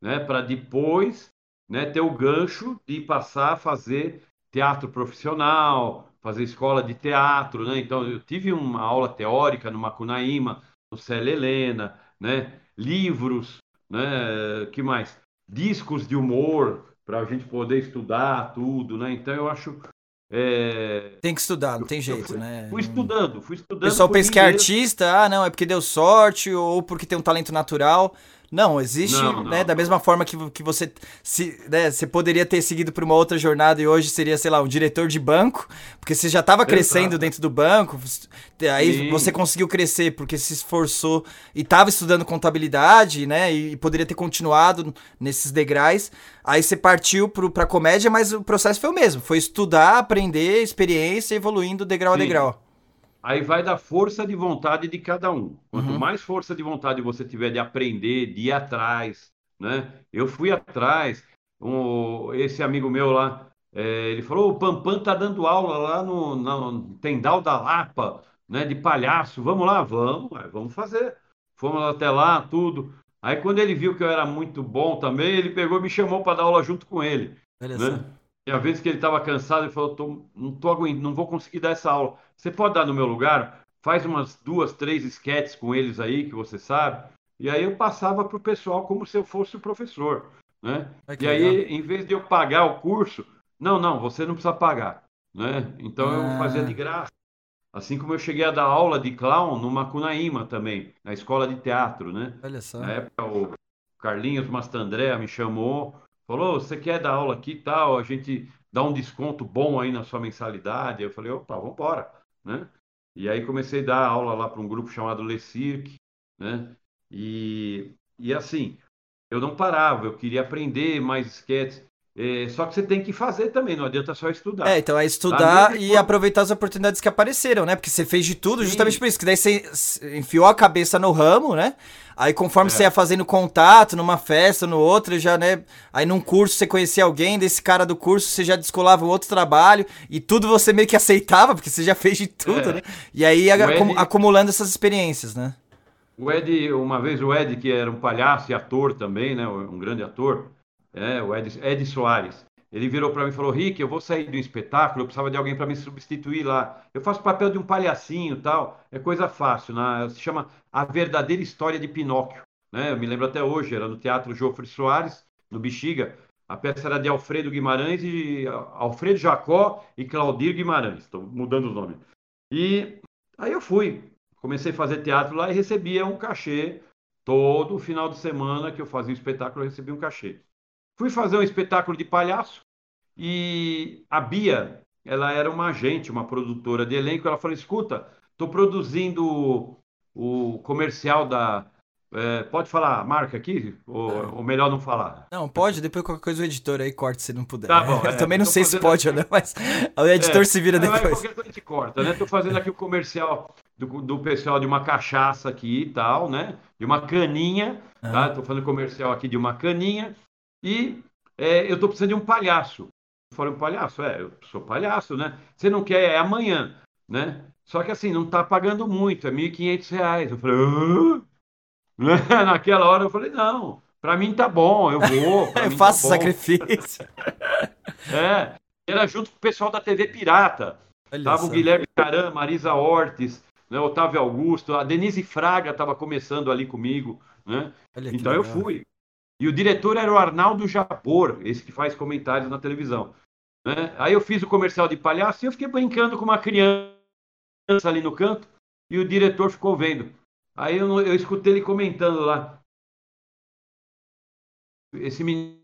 né, para depois, né, ter o gancho de passar a fazer teatro profissional, fazer escola de teatro, né? Então eu tive uma aula teórica no Macunaíma, Célia Helena, né? Livros, né? Que mais? Discos de humor para a gente poder estudar tudo, né? Então eu acho é... Tem que estudar, não tem jeito, fui, né? Fui estudando, fui estudando. O pessoal pensa que é artista, ah, não, é porque deu sorte ou porque tem um talento natural. Não, existe, não, não. né? Da mesma forma que, que você se, né, você poderia ter seguido por uma outra jornada e hoje seria, sei lá, um diretor de banco, porque você já estava crescendo dentro do banco, aí Sim. você conseguiu crescer porque se esforçou e estava estudando contabilidade, né? E, e, poderia ter continuado nesses degraus. Aí você partiu para comédia, mas o processo foi o mesmo, foi estudar, aprender, experiência, evoluindo degrau Sim. a degrau. Aí vai da força de vontade de cada um. Quanto uhum. mais força de vontade você tiver de aprender, de ir atrás, né? Eu fui atrás. Um, esse amigo meu lá, é, ele falou: o Pampam tá dando aula lá no, no Tendal da Lapa, né? De palhaço. Vamos lá, vamos, vamos fazer. Fomos até lá, tudo. Aí quando ele viu que eu era muito bom também, ele pegou e me chamou para dar aula junto com ele. Né? E às vezes que ele estava cansado, ele falou: tô, não tô aguentando, não vou conseguir dar essa aula. Você pode dar no meu lugar? Faz umas duas, três esquetes com eles aí, que você sabe. E aí eu passava para o pessoal como se eu fosse o professor. Né? e aí, legal. em vez de eu pagar o curso, não, não, você não precisa pagar. Né? Então ah. eu fazia de graça. Assim como eu cheguei a dar aula de clown no Macunaíma também, na escola de teatro, né? Olha só. Na época o Carlinhos Mastandré me chamou falou: você quer dar aula aqui e tal? A gente dá um desconto bom aí na sua mensalidade. Eu falei: opa, vamos embora, né? E aí comecei a dar aula lá para um grupo chamado Le Cirque, né? E, e assim, eu não parava, eu queria aprender mais esquetes. É, só que você tem que fazer também, não adianta só estudar. É, então é estudar e aproveitar as oportunidades que apareceram, né? Porque você fez de tudo Sim. justamente por isso, que daí você enfiou a cabeça no ramo, né? Aí conforme é. você ia fazendo contato numa festa, no outro, já, né? Aí num curso você conhecia alguém, desse cara do curso você já descolava um outro trabalho e tudo você meio que aceitava, porque você já fez de tudo, é. né? E aí Ed... acumulando essas experiências, né? O Ed, uma vez o Ed, que era um palhaço e ator também, né? Um grande ator é, o Ed, Ed Soares. Ele virou para mim e falou: Rick, eu vou sair do espetáculo, eu precisava de alguém para me substituir lá. Eu faço papel de um palhacinho tal, é coisa fácil, né? se chama A Verdadeira História de Pinóquio. Né? Eu me lembro até hoje, era no Teatro Jofre Soares, no Bexiga. A peça era de Alfredo Guimarães e Alfredo Jacó e Claudir Guimarães. Estou mudando os nomes. E aí eu fui, comecei a fazer teatro lá e recebia um cachê todo final de semana que eu fazia o espetáculo, eu recebia um cachê. Fui fazer um espetáculo de palhaço e a Bia, ela era uma agente, uma produtora de elenco. Ela falou: escuta, estou produzindo o comercial da. É, pode falar a marca aqui? Ou, ou, melhor não falar? Não, pode, depois qualquer coisa o editor aí corta se não puder. Tá bom. Eu é, também não sei se pode ou não, mas o editor é, se vira depois. Qualquer coisa a gente corta, né? Estou fazendo aqui o comercial do, do pessoal de uma cachaça aqui e tal, né? De uma caninha, tá? Estou fazendo comercial aqui de uma caninha e é, eu estou precisando de um palhaço. Eu falei, um palhaço? É, eu sou palhaço, né? Você não quer, é amanhã, né? Só que assim, não está pagando muito, é R$ 1.500. Eu falei, ah? naquela hora eu falei, não, para mim tá bom, eu vou. eu faço tá sacrifício. é, era junto com o pessoal da TV Pirata. Olha tava só. o Guilherme Caram, Marisa Ortiz, né, Otávio Augusto, a Denise Fraga estava começando ali comigo, né? então eu fui. E o diretor era o Arnaldo Jabor, esse que faz comentários na televisão. Né? Aí eu fiz o comercial de palhaço e eu fiquei brincando com uma criança ali no canto e o diretor ficou vendo. Aí eu, eu escutei ele comentando lá. Esse menino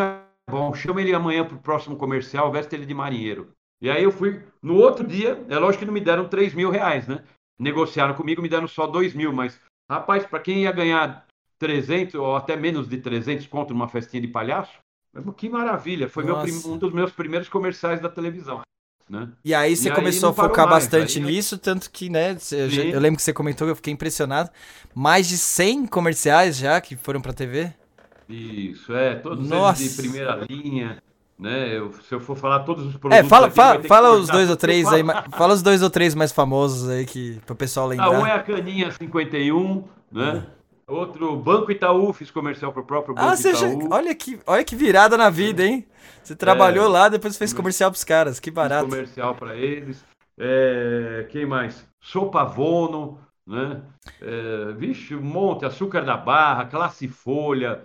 é bom, chama ele amanhã para o próximo comercial, veste ele de marinheiro. E aí eu fui, no outro dia, é lógico que não me deram 3 mil reais, né? Negociaram comigo, me deram só 2 mil, mas, rapaz, para quem ia ganhar 300 ou até menos de 300 conto numa festinha de palhaço. Que maravilha! Foi meu, um dos meus primeiros comerciais da televisão. Né? E aí você e começou aí a focar mais. bastante aí, nisso, tanto que, né, eu, eu, lembro que você comentou, eu fiquei impressionado. Mais de 100 comerciais já que foram para TV? Isso, é, todos Nossa. eles de primeira linha, né? Eu, se eu for falar todos os produtos. É, fala, aqui, fala, fala os dois ou três aí, fala os dois ou três mais famosos aí que pro pessoal lembrar. Ah, um é a Caninha 51, né? É. Outro Banco Itaú, fiz comercial para o próprio Banco Ah, você já... Itaú. olha, que, olha que virada na vida, hein? Você trabalhou É. lá, depois fez comercial pros caras. Que Fiz barato. comercial para eles. É, quem mais? Sopavono, né? É, vixe, um monte. Açúcar da Barra, Classe Folha.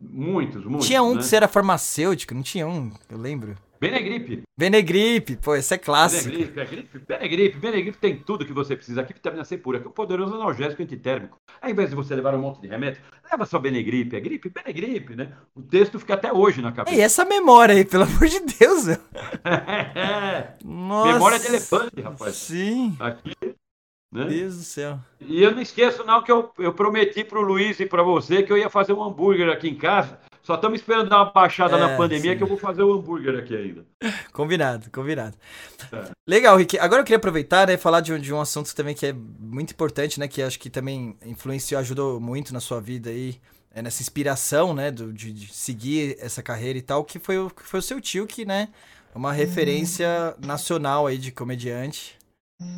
Muitos, muitos. Tinha um né? que você era farmacêutico, não tinha um, eu lembro. Benegripe. Benegripe, pô, esse é clássico. Benegripe, é gripe, Benegripe, Benegripe tem tudo que você precisa. Aqui vitamina C pura, que é um poderoso analgésico antitérmico. Ao invés de você levar um monte de remédio, leva só Benegripe, é gripe, Benegripe, né? O texto fica até hoje na E cabeça. essa memória aí, pelo amor de Deus. meu. Nossa. Memória de elefante, rapaz. Sim, Aqui, meu né? Deus do céu. E eu não esqueço não que eu, eu prometi pro Luiz e para você que eu ia fazer um hambúrguer aqui em casa. Só estamos esperando dar uma baixada É, na pandemia sim. que eu vou fazer o hambúrguer aqui ainda. Combinado, combinado. É. Legal, Rick. Agora eu queria aproveitar né, e falar de um, de um assunto também que é muito importante, né? Que acho que também influenciou, ajudou muito na sua vida aí, é, nessa inspiração, né? Do, de, de seguir essa carreira e tal, que foi, o- que foi o seu tio, que, né? É uma referência nacional aí de comediante.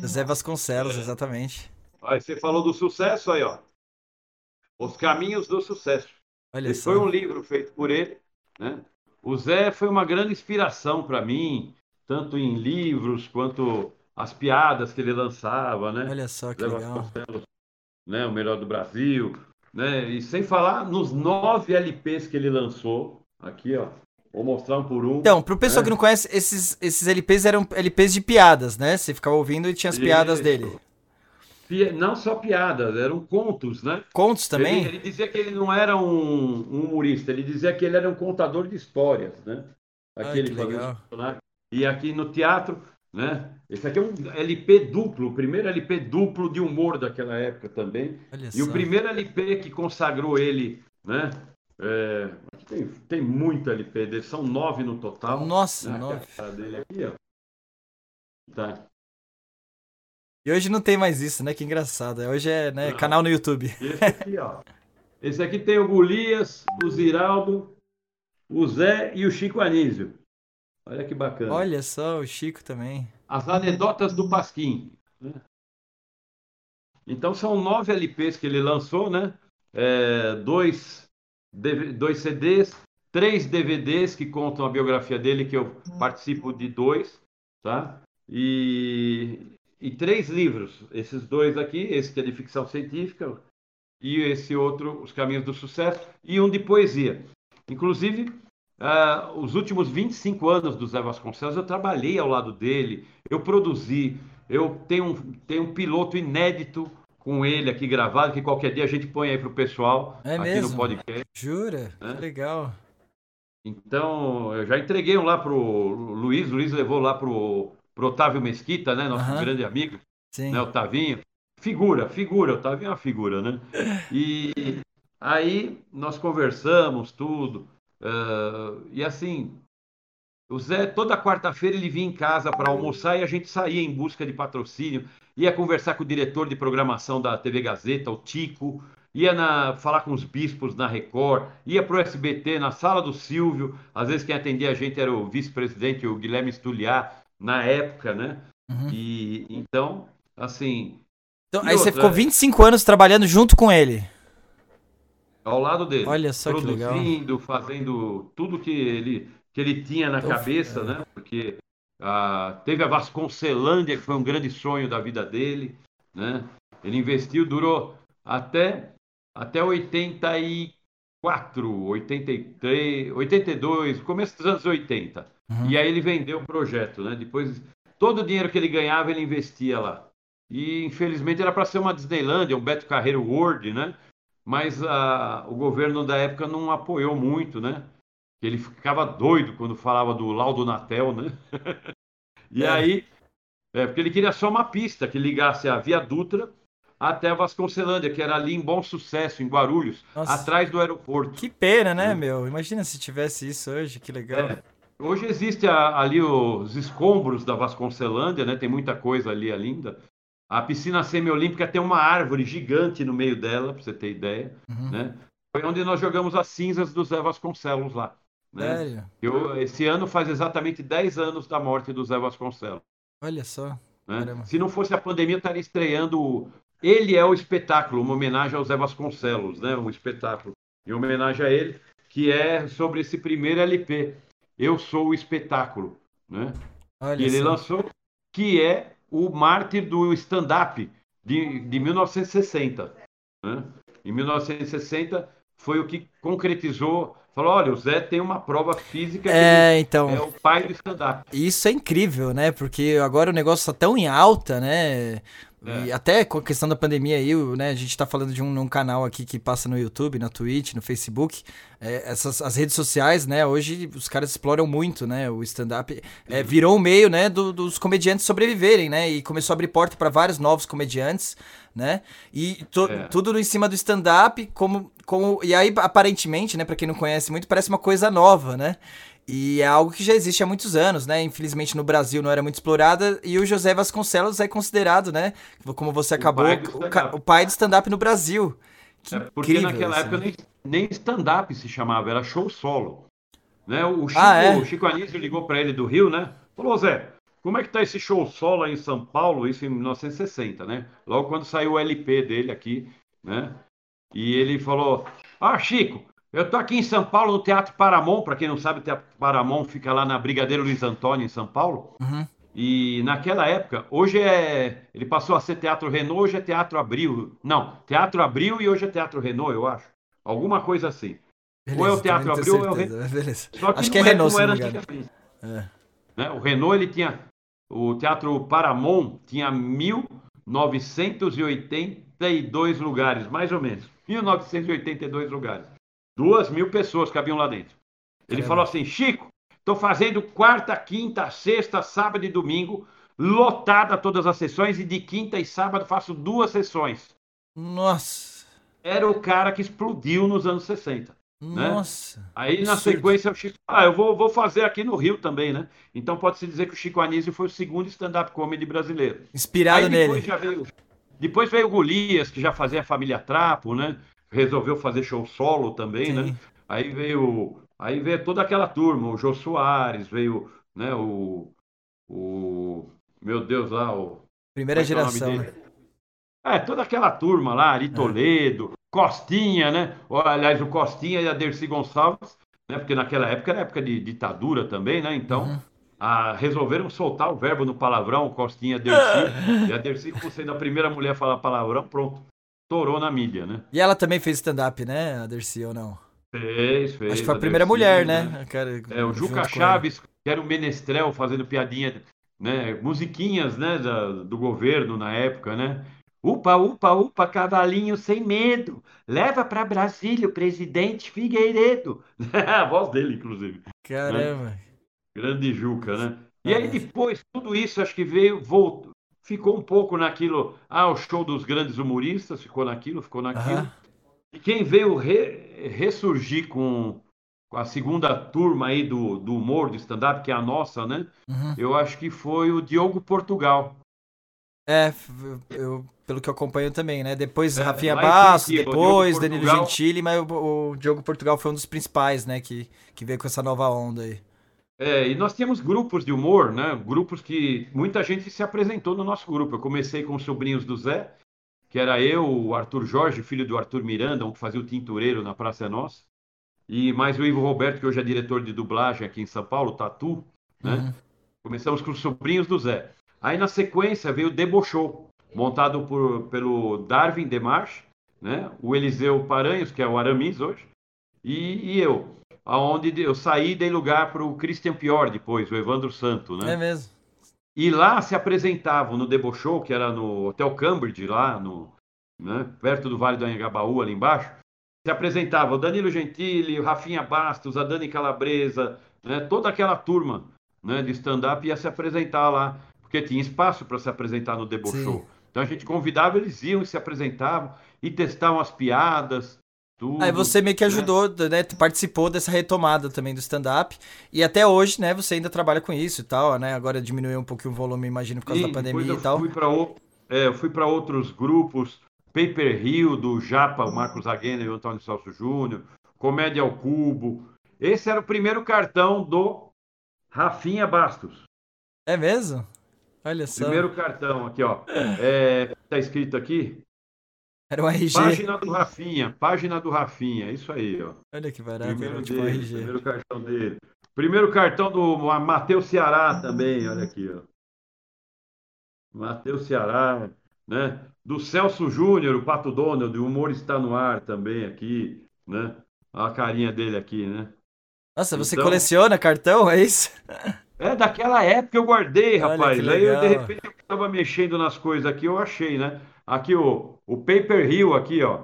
José Vasconcelos, É. exatamente. Aí você falou do sucesso aí, ó. Os caminhos do sucesso. Olha foi um livro feito por ele, né? O Zé foi uma grande inspiração para mim, tanto em livros quanto as piadas que ele lançava, né? Olha só que Zé legal. Né? O melhor do Brasil, né? E sem falar nos nove LPs que ele lançou, aqui, ó. Vou mostrar um por um. Então, pro pessoal É. que não conhece, esses, esses LPs eram LPs de piadas, né? Você ficava ouvindo e tinha as piadas Isso. dele. Não só piadas, eram contos, né? Contos também? Ele, ele dizia que ele não era um, um humorista, ele dizia que ele era um contador de histórias, né? Aqui Ai, ele que fazia legal. os personagens. E aqui no teatro, né? Esse aqui é um LP duplo, o primeiro LP duplo de humor daquela época também. Olha E o só. primeiro LP que consagrou ele, né? É, tem, tem muito LP dele, são nove no total. Nossa, né? nove. A cara dele aqui, ó. Tá. E hoje não tem mais isso, né? Que engraçado. Hoje é né, canal no YouTube. Esse aqui, ó. Esse aqui tem o Golias, o Ziraldo, o Zé e o Chico Anísio. Olha que bacana. Olha só, o Chico também. As anedotas do Pasquim. né? Então são nove LPs que ele lançou, né? É, dois, dois CDs, três DVDs que contam a biografia dele, que eu participo de dois, tá? E, e três livros. Esses dois aqui, esse que é de ficção científica, e esse outro, Os Caminhos do Sucesso, e um de poesia. Inclusive, ah, os últimos 25 anos do Zé Vasconcelos, eu trabalhei ao lado dele, eu produzi, eu tenho um, tenho um piloto inédito com ele aqui gravado, que qualquer dia a gente põe aí para o pessoal, É aqui mesmo? no podcast. Jura? É. Que legal. Então, eu já entreguei um lá pro Luiz, o Luiz levou lá pro, pro Otávio Mesquita, né, nosso Aham. grande amigo, Sim. né, Otavinho. Figura, figura, Otavinho é uma figura, né? E aí nós conversamos tudo. ah, e assim, o Zé, toda quarta-feira ele vinha em casa para almoçar e a gente saía em busca de patrocínio, ia conversar com o diretor de programação da TV Gazeta, o Tico, ia na- falar com os bispos na Record, ia para o SBT, na sala do Silvio, às vezes quem atendia a gente era o vice-presidente, o Guilherme Stuliar, na época, né? Uhum. E então, assim, Então, aí você outra, ficou é- 25 anos trabalhando junto com ele. ao lado dele, Olha só que legal. produzindo, fazendo tudo que ele, que ele tinha na Então, cabeça, né? Porque ah, teve a Vasconcelândia, que foi um grande sonho da vida dele, né? Ele investiu, durou até, até 84, 83, 82, começo dos anos 80. Uhum. E aí ele vendeu o projeto, né? Depois, todo o dinheiro que ele ganhava, ele investia lá. E, infelizmente, era para ser uma Disneylândia, um Beto Carreiro World, né? Mas ah, o governo da época não apoiou muito, né? Ele ficava doido quando falava do laudo Natel, né? e É. aí, é, porque ele queria só uma pista que ligasse a Via Dutra até a Vasconcelândia, que era ali em Bom Sucesso, em Guarulhos, Nossa. atrás do aeroporto. Que pena, né, Hum. meu? Imagina se tivesse isso hoje, que legal. É. Hoje existe a- ali os escombros da Vasconcelândia, né? Tem muita coisa ali linda. A piscina semiolímpica tem uma árvore gigante no meio dela, para você ter ideia, Uhum. né? Foi onde nós jogamos as cinzas do Zé Vasconcelos lá. Né? Eu, esse ano faz exatamente 10 anos da morte do Zé Vasconcelos. Olha só. né? Se não fosse a pandemia, eu estaria estreando o ele é o espetáculo, uma homenagem ao Zé Vasconcelos, né? Um espetáculo em homenagem a ele, que é sobre esse primeiro LP, Eu Sou o Espetáculo, né? Olha que ele lançou, que é o mártir do stand-up de, de 1960. Né? Em 1960 foi o que concretizou, falou, olha, o Zé tem uma prova física que É, então. é o pai do stand-up. Isso é incrível, né? Porque agora o negócio tá tão em alta, né? E É. até com a questão da pandemia aí, né? A gente tá falando de um, um canal aqui que passa no YouTube, na Twitch, no Facebook. É, essas, as redes sociais, né? Hoje os caras exploram muito, né? O stand-up é, virou um meio, né? do- dos comediantes sobreviverem, né? E começou a abrir porta para vários novos comediantes, né? E to- É. tudo em cima do stand-up, como, como. E aí, aparentemente, né? Pra quem não conhece muito, parece uma coisa nova, né? E é algo que já existe há muitos anos, né? Infelizmente no Brasil não era muito explorada. E o José Vasconcelos é considerado, né? Como você acabou, o, pai do stand-up no Brasil. Que É, porque incrível naquela isso, época né? nem, nem stand-up se chamava, era show solo. Né? O, Chico, Ah, é? o Chico Anísio ligou para ele do Rio, né? Falou, Zé, como é que tá esse show solo aí em São Paulo? Isso em 1960, né? Logo quando saiu o LP dele aqui, né? E ele falou, ah, Chico, eu tô aqui em São Paulo no Teatro Paramount, para quem não sabe, o Teatro Paramount fica lá na Brigadeiro Luiz Antônio, em São Paulo. Uhum. E naquela época, hoje é. Ele passou a ser Teatro Renault, hoje é Teatro Abril. Não, Teatro Abril e hoje é Teatro Renault, eu acho. Alguma coisa assim. ou é o Beleza, Teatro Abril ou é o mas Beleza. Só que Acho que é é Renault, como era antigamente. É. né? O Renault ele tinha. O Teatro Paramount tinha 1982 lugares, mais ou menos. 1982 lugares. Duas mil pessoas cabiam lá dentro. Ele Caramba. falou assim: Chico, estou fazendo quarta, quinta, sexta, sábado e domingo, lotada todas as sessões, e de quinta e sábado faço duas sessões. Nossa. Era o cara que explodiu nos anos 60. Nossa. Aí na Absurdo. sequência o Chico, ah, eu vou, vou fazer aqui no Rio também, né? Então pode-se dizer que o Chico Anísio foi o segundo stand-up comedy brasileiro. Inspirado Aí depois nele. já veio, depois veio o Golias, que já fazia a Família Trapo, né? Resolveu fazer show solo também, Sim. né? Aí veio, aí veio toda aquela turma, o Jô Soares, veio, né, o, o meu Deus lá, o Primeira é é geração, dele? né? É, toda aquela turma lá, Ari Toledo, Costinha, né? Aliás, o Costinha e a Dercy Gonçalves, né? Porque naquela época era época de ditadura também, né? Então, Uhum. ah, resolveram soltar o verbo no palavrão, Costinha e a Dercy. e a Dercy, como sendo a primeira mulher a falar palavrão, pronto. Estourou na mídia, né? E ela também fez stand-up, né, a Dercy, ou não? Fez, fez. Acho que foi a a primeira Dercy, mulher, né? Cara, É, o Juca. Chaves, que era o menestrel fazendo piadinha, né? Musiquinhas, né? da- do governo na época, né? Upa, upa, upa, cavalinho sem medo. Leva para Brasília o presidente Figueiredo. a voz dele, inclusive. Caramba. Grande Juca, né? E aí depois, tudo isso acho que veio, voltou. Ficou um pouco naquilo. Ah, o show dos grandes humoristas, ficou naquilo, ficou naquilo. Aham. E quem veio re- ressurgir com, com a segunda turma aí do, do humor, do stand-up, que é a nossa, né? Uhum. Eu acho que foi o Diogo Portugal. É, eu, pelo que eu acompanho também, né? Depois É, Rafinha Bastos, depois Danilo. Gentili, mas o, o Diogo Portugal foi um dos principais, né? Que, que veio com essa nova onda aí. É, e nós tínhamos grupos de humor, né? Grupos que muita gente se apresentou no nosso grupo. Eu comecei com os sobrinhos do Zé, que era eu, o Arthur Jorge, filho do Arthur Miranda, um que fazia o tintureiro na Praça é Nossa, e mais o Ivo Roberto, que hoje é diretor de dublagem aqui em São Paulo, Tatu, né? Uhum. Começamos com os sobrinhos do Zé. Aí na sequência veio o Debochou, montado por, pelo Darwin Demarche, né? o Eliseu Paranhos, que é o Aramis hoje, e, e eu. Aonde eu saí e dei lugar para o Christian Pior depois, o Evandro Santo. Né? É mesmo. E lá se apresentavam no Debochou, que era no Hotel Cambridge, lá no, né, perto do Vale do Anhangabaú, ali embaixo. Se apresentava o Danilo Gentili, o Rafinha Bastos, a Dani Calabresa, né, toda aquela turma né, de stand-up ia se apresentar lá, porque tinha espaço para se apresentar no Debochou. Então a gente convidava, eles iam e se apresentavam e testavam as piadas, tudo. Aí você meio que né? ajudou, né? Participou dessa retomada também do stand-up. E até hoje, né, você ainda trabalha com isso e tal, né? Agora diminuiu um pouquinho o volume, imagino, por causa Sim, da pandemia e tal. Fui pra o- é, eu fui para outros grupos, Paper Hill, do Japa, o Marcos Aguena e o Antônio Celso Júnior, Comédia ao Cubo. Esse era o primeiro cartão do Rafinha Bastos. É mesmo? Olha só. Primeiro cartão aqui, ó. É, tá escrito aqui, Era um RG. Página do Rafinha, página do Rafinha, isso aí, ó. Olha que barato, Primeiro tipo dele, RG. primeiro cartão dele. Primeiro cartão do Matheus Ceará também, olha aqui, ó. Matheus Ceará, né? Do Celso Júnior, o Pato Donald, o humor está no ar também aqui, né? Olha a carinha dele aqui, né? Nossa, você Então- coleciona cartão, é isso? É daquela época eu guardei, rapaz. Aí eu, de repente eu tava mexendo nas coisas aqui, eu achei, né? Aqui o, o Paper Hill aqui, ó.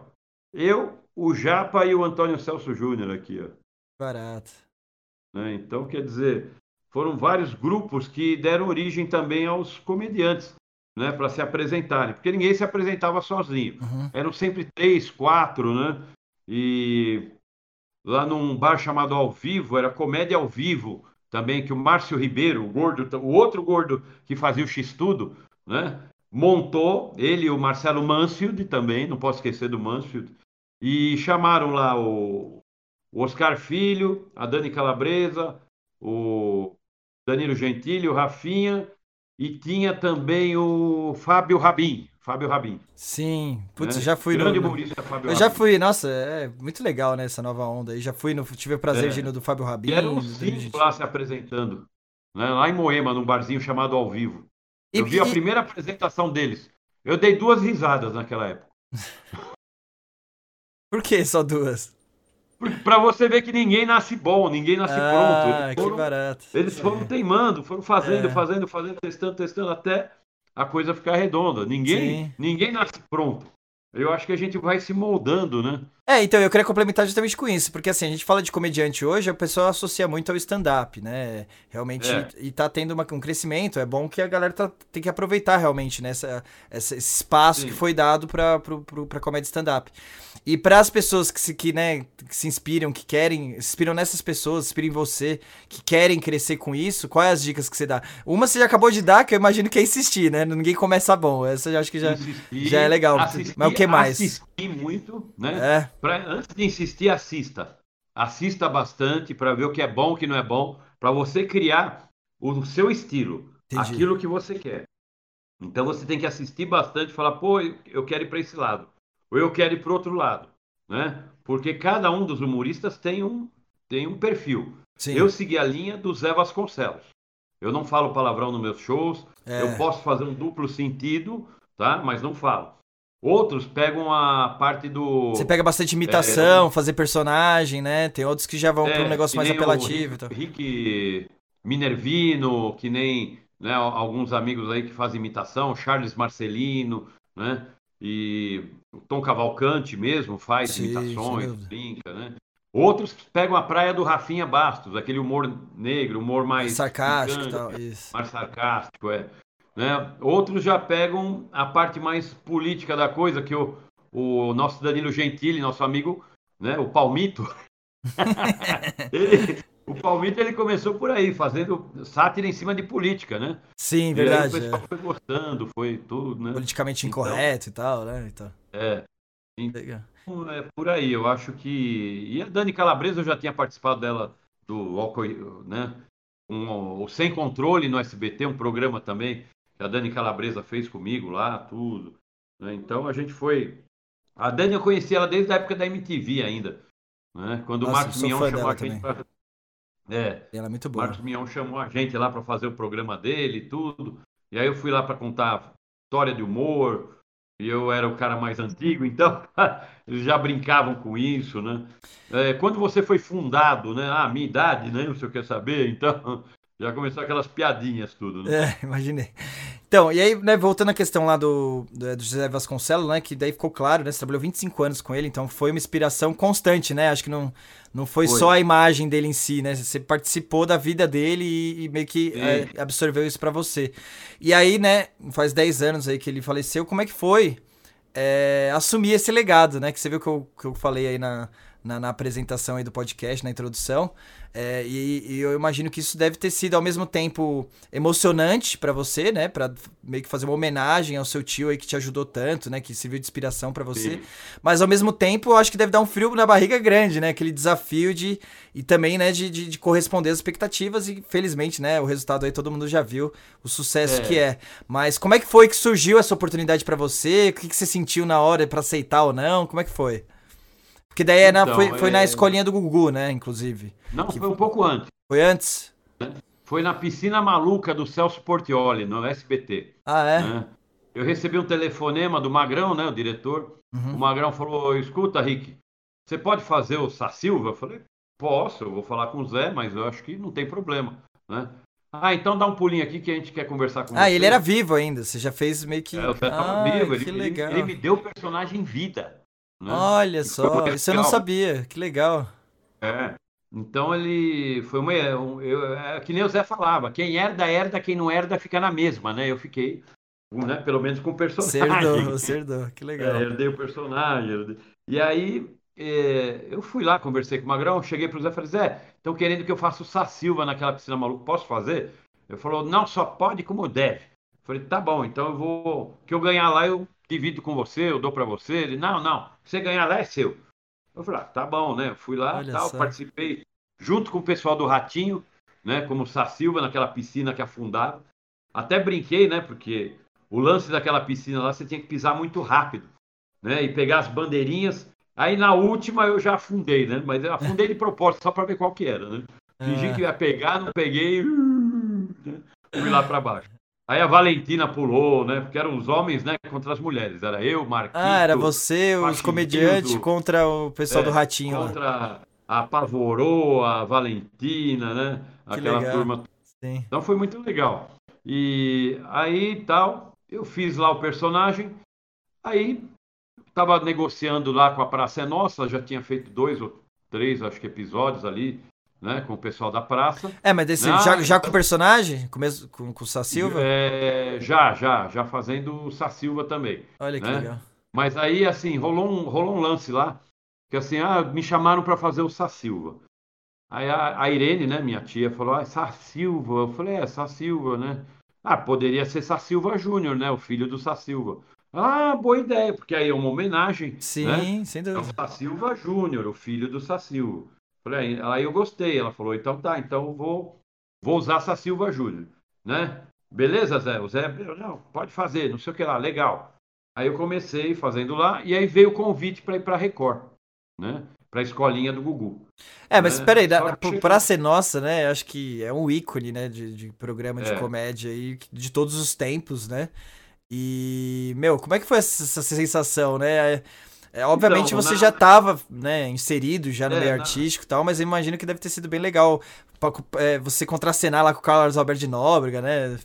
Eu, o Japa e o Antônio Celso Júnior aqui, ó. Barato. né? Então, quer dizer, foram vários grupos que deram origem também aos comediantes, né, para se apresentarem, porque ninguém se apresentava sozinho. Uhum. Eram sempre três, quatro, né? E lá num bar chamado Ao Vivo, era Comédia ao Vivo, também que o Márcio Ribeiro, o gordo, o outro gordo que fazia o X-Tudo, né? Montou, ele e o Marcelo Mansfield também, não posso esquecer do Mansfield, e chamaram lá o, o Oscar Filho, a Dani Calabresa, o Danilo Gentili, o Rafinha, e tinha também o Fábio Rabin, Fábio Rabin. Sim. Putz, né? já fui Grande no... humorista Fábio Eu já Rabin. fui, nossa, é muito legal, né, essa nova onda aí. Já fui no... Tive o prazer É. de ir no do Fábio Rabin. E eram Danilo cinco lá se apresentando, né? lá em Moema, num barzinho chamado Ao Vivo. E- Eu vi a e- primeira apresentação deles. Eu dei duas risadas naquela época. Por que só duas? Para você ver que ninguém nasce bom, ninguém nasce pronto. Ah, Eles que foram, barato. eles foram teimando, foram fazendo, É. fazendo, fazendo, testando, testando até a coisa ficar redonda. Ninguém, Sim. ninguém nasce pronto. Eu acho que a gente vai se moldando, né? É, então eu queria complementar justamente com isso, porque assim, a gente fala de comediante hoje, a pessoa associa muito ao stand-up, né? Realmente, É. e tá tendo uma- um crescimento, é bom que a galera tá- tem que aproveitar realmente, né? Essa, essa- esse espaço Sim. que foi dado pra, pro, pro, pra comédia stand-up. E para as pessoas que se, que, né, que se inspiram, que querem, se inspiram nessas pessoas, se inspiram em você, que querem crescer com isso, quais as dicas que você dá? Uma você já acabou de dar, que eu imagino que é insistir, né? Ninguém começa bom. Essa eu acho que já, já é legal. assistir- Mas o que mais? Assistir muito, né? É, Pra- antes de insistir, assista. Assista bastante para ver o que é bom, o que não é bom, para você criar o seu estilo, Entendi. aquilo que você quer. Então você tem que assistir bastante e falar, pô, eu- eu quero ir para esse lado, ou eu quero ir para outro lado, né? Porque cada um dos humoristas tem um, tem um perfil. sim. Eu segui a linha do Zé Vasconcelos. Eu não falo palavrão nos meus shows, É. eu posso fazer um duplo sentido, tá? Mas não falo. Outros pegam a parte do. Você pega bastante imitação, fazer personagem, né? Tem outros que já vão para um É, negócio mais apelativo e tal. Rick, Rick Minervino, que nem né, alguns amigos aí que fazem imitação, Charles Marcelino, né? E o Tom Cavalcante mesmo faz Sim, imitações, brinca, né? Outros pegam a praia do Rafinha Bastos, aquele humor negro, humor mais Sarcástico e tal, isso. mais sarcástico, é. Né? Outros já pegam a parte mais política da coisa, que o, o nosso Danilo Gentili, nosso amigo, né, o Palmito, ele- o Palmito ele começou por aí, fazendo sátira em cima de política, né? Sim, E verdade. o pessoal é. foi gostando, foi tudo, né? Politicamente Então- incorreto e tal, né? Então, É, então, é por aí, eu acho que... E a Dani Calabresa, eu já tinha participado dela do né? Um, o Sem Controle no SBT, um programa também que a Dani Calabresa fez comigo lá, tudo. né? Então a gente foi. A Dani eu conheci ela desde a época da MTV ainda. Né? Quando o Nossa, Marcos eu sou Mion chamou a gente pra... É, Ela é muito o boa. Marcos Mion chamou a gente lá para fazer o programa dele e tudo. E aí eu fui lá para contar história de humor. E eu era o cara mais antigo, então eles já brincavam com isso, né? É, quando você foi fundado, né? Ah, minha idade, né? Você quer saber? Então já começou aquelas piadinhas tudo, né? É, imaginei. Então, e aí, né, voltando à questão lá do, do, do José Vasconcelos, né, que daí ficou claro, né, você trabalhou 25 anos com ele, então foi uma inspiração constante, né, acho que não, não foi, Foi. só a imagem dele em si, né, você participou da vida dele e, e meio que é, absorveu isso pra você. E aí, né, faz 10 anos aí que ele faleceu, como é que foi é, assumir esse legado, né, que você viu que eu, que eu falei aí na, na, na apresentação aí do podcast, na introdução. É, e, e, eu imagino que isso deve ter sido ao mesmo tempo emocionante para você, né? Para meio que fazer uma homenagem ao seu tio aí que te ajudou tanto, né? Que serviu de inspiração para você. Sim. Mas ao mesmo tempo, eu acho que deve dar um frio na barriga grande, né? Aquele desafio de e também, né? De, de, de corresponder às expectativas e felizmente, né? O resultado aí todo mundo já viu o sucesso é. que é. Mas como é que foi que surgiu essa oportunidade para você? O que, que você sentiu na hora para aceitar ou não? Como é que foi? Porque daí é na, então, foi, foi é... na escolinha do Gugu, né? Inclusive. Não, que... foi um pouco antes. Foi antes? Foi na piscina maluca do Celso Portioli, no SBT. Ah, é? Né? Eu recebi um telefonema do Magrão, né? O diretor. Uhum. O Magrão falou: escuta, Rick, você pode fazer o Silva? Eu falei, posso, eu vou falar com o Zé, mas eu acho que não tem problema. Né? Ah, então dá um pulinho aqui que a gente quer conversar com ah, você. Ah, ele era vivo ainda, você já fez meio que. É, o Zé tava ah, vivo, ele, ele, ele, me deu o personagem vida. Né? Olha só, isso eu não sabia, que legal. É. Então ele foi uma. Eu, é, que nem o Zé falava, quem herda, herda, quem não herda, fica na mesma, né? Eu fiquei, né, pelo menos com o personagem. Herdou, herdou, que legal. É, herdei o personagem. Herdei. E aí é, eu fui lá, conversei com o Magrão, cheguei para o Zé e falei, Zé, estão querendo que eu faça o Sassilva naquela piscina maluca, posso fazer? Ele falou, não, só pode como deve. Eu falei, tá bom, então eu vou. que eu ganhar lá, eu divido com você, eu dou para você. Ele, não, não, você ganhar lá é seu. Eu falei, ah, tá bom, né? Fui lá, tal, participei junto com o pessoal do Ratinho, né? Como Sassilva naquela piscina que afundava. Até brinquei, né? Porque o lance daquela piscina lá, você tinha que pisar muito rápido, né? E pegar as bandeirinhas. Aí na última eu já afundei, né? Mas eu afundei de propósito, só para ver qual que era, né? Fingi é. que ia pegar, não peguei, né? fui lá para baixo. Aí a Valentina pulou, né? Porque eram os homens, né? Contra as mulheres. Era eu, Marquinhos. Ah, era você, os comediantes contra o pessoal é, do Ratinho. Contra lá. a Pavorô, a Valentina, né? Que Aquela legal. turma. Sim. Então foi muito legal. E aí tal, eu fiz lá o personagem. Aí estava negociando lá com a Praça é Nossa, já tinha feito dois ou três, acho que episódios ali né, com o pessoal da praça. É, mas desse, né? já, já com o personagem? Com, mesmo, com, com o Sassilva? É, já, já, já fazendo o Sassilva também. Olha que né? legal. Mas aí, assim, rolou um, rolou um lance lá, que assim, ah, me chamaram para fazer o Sassilva. Aí a, a, Irene, né, minha tia, falou, ah, Sassilva. Eu falei, é, Sassilva, né? Ah, poderia ser Sassilva Júnior, né, o filho do Sassilva. Ah, boa ideia, porque aí é uma homenagem. Sim, né? sem dúvida. É o Sassilva Júnior, o filho do Sassilva. Falei, aí eu gostei. Ela falou, então tá, então eu vou, vou usar essa Silva Júnior, né? Beleza, Zé? O Zé, não, pode fazer, não sei o que lá, legal. Aí eu comecei fazendo lá, e aí veio o convite para ir para Record, né? Para a escolinha do Gugu. É, mas né? peraí, da, pra ser nossa, né? Acho que é um ícone, né? De, de programa de é. comédia aí, de todos os tempos, né? E, meu, como é que foi essa, essa sensação, né? É, obviamente então, você na... já estava né, inserido já no é, meio artístico e tal, mas eu imagino que deve ter sido bem legal pra, é, você contracenar lá com o Carlos Alberto de Nóbrega, né?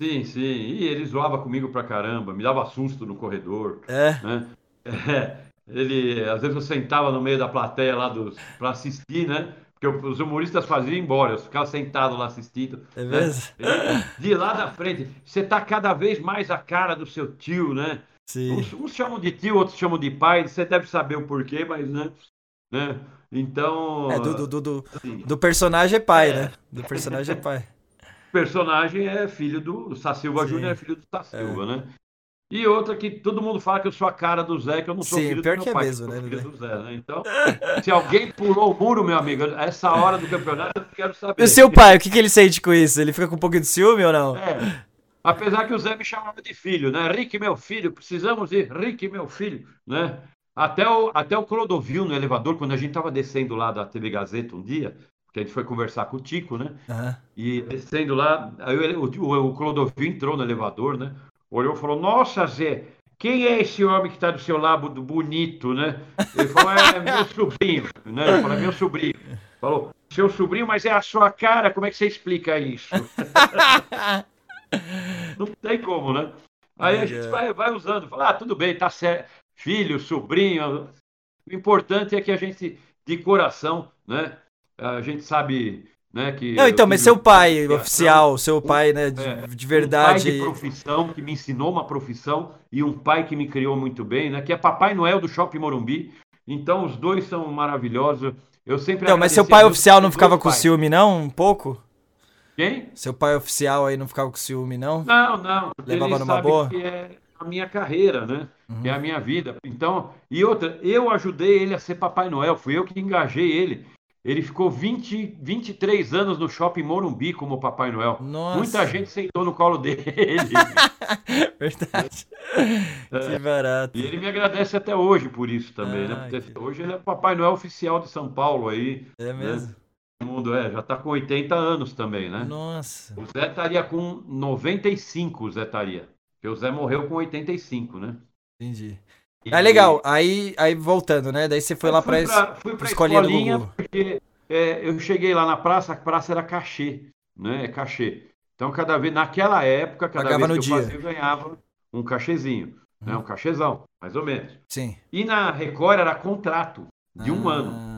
Sim, sim. E ele zoava comigo pra caramba, me dava susto no corredor. É. Né? É, ele, às vezes eu sentava no meio da plateia lá dos, pra assistir, né? Porque os humoristas faziam embora, eu ficava sentado lá assistindo. É mesmo? Né? De lá da frente, você tá cada vez mais a cara do seu tio, né? Uns, uns, chamam de tio, outros chamam de pai, você deve saber o porquê, mas né? né? Então. É, do, do, do, assim, do personagem é pai, é. né? Do personagem é pai. O personagem é filho do Sassilva Júnior, é filho do Sassilva, é. né? E outra que todo mundo fala que eu sou a cara do Zé, que eu não sou Sim, filho pior do meu que é pai, é mesmo, né? filho do Zé, né? Então, se alguém pulou o muro, meu amigo, essa hora do campeonato, eu quero saber. E o seu pai, o que, que ele sente com isso? Ele fica com um pouco de ciúme ou não? É. Apesar que o Zé me chamava de filho, né? Rick, meu filho, precisamos ir, Rick, meu filho, né? Até o, até o Clodovil no elevador, quando a gente estava descendo lá da TV Gazeta um dia, que a gente foi conversar com o Tico, né? Uhum. E descendo lá, aí o, o, o Clodovil entrou no elevador, né? Olhou e falou: Nossa, Zé, quem é esse homem que está do seu lado bonito, né? Ele falou: É meu sobrinho, né? Ele falou: É meu sobrinho. Falou: Seu sobrinho, mas é a sua cara, como é que você explica isso? Não tem como, né? Aí a gente vai, vai usando, fala, ah, tudo bem, tá certo. Filho, sobrinho. O importante é que a gente, de coração, né? A gente sabe né, que não, então, mas seu pai oficial, seu pai, né, de, é, de verdade. Um pai de profissão que me ensinou uma profissão e um pai que me criou muito bem, né, que é Papai Noel do Shopping Morumbi, Então, os dois são maravilhosos. Eu sempre Não, mas seu pai oficial não ficava com pais. ciúme, não? Um pouco? Quem? Seu pai oficial aí não ficava com ciúme, não? Não, não. Levava numa boa? que é a minha carreira, né? Que é Uhum. a minha vida. Então, e outra, eu ajudei ele a ser Papai Noel. Fui eu que engajei ele. Ele ficou 20, 23 anos no Shopping Morumbi como Papai Noel. Nossa. Muita gente sentou no colo dele. Verdade. Que barato. E ele me agradece até hoje por isso também, né? Ah, Porque que- hoje ele é Papai Noel oficial de São Paulo aí. É mesmo? O mundo é, já tá com 80 anos também, né? Nossa. O Zé estaria com 95, o Zé estaria. Porque o Zé morreu com 85, né? Entendi. E- Ah, legal. Aí, aí voltando, né? Daí você foi lá pra, fui pra pra escolinha do Gugu. porque é, eu cheguei lá na praça, a praça era cachê, né? É cachê. Então, cada vez, naquela época, cada Pagava vez que eu dia. fazia, eu ganhava um cachezinho, né? Um cachezão, mais ou menos. Sim. E na Record era contrato de um ano, Ah,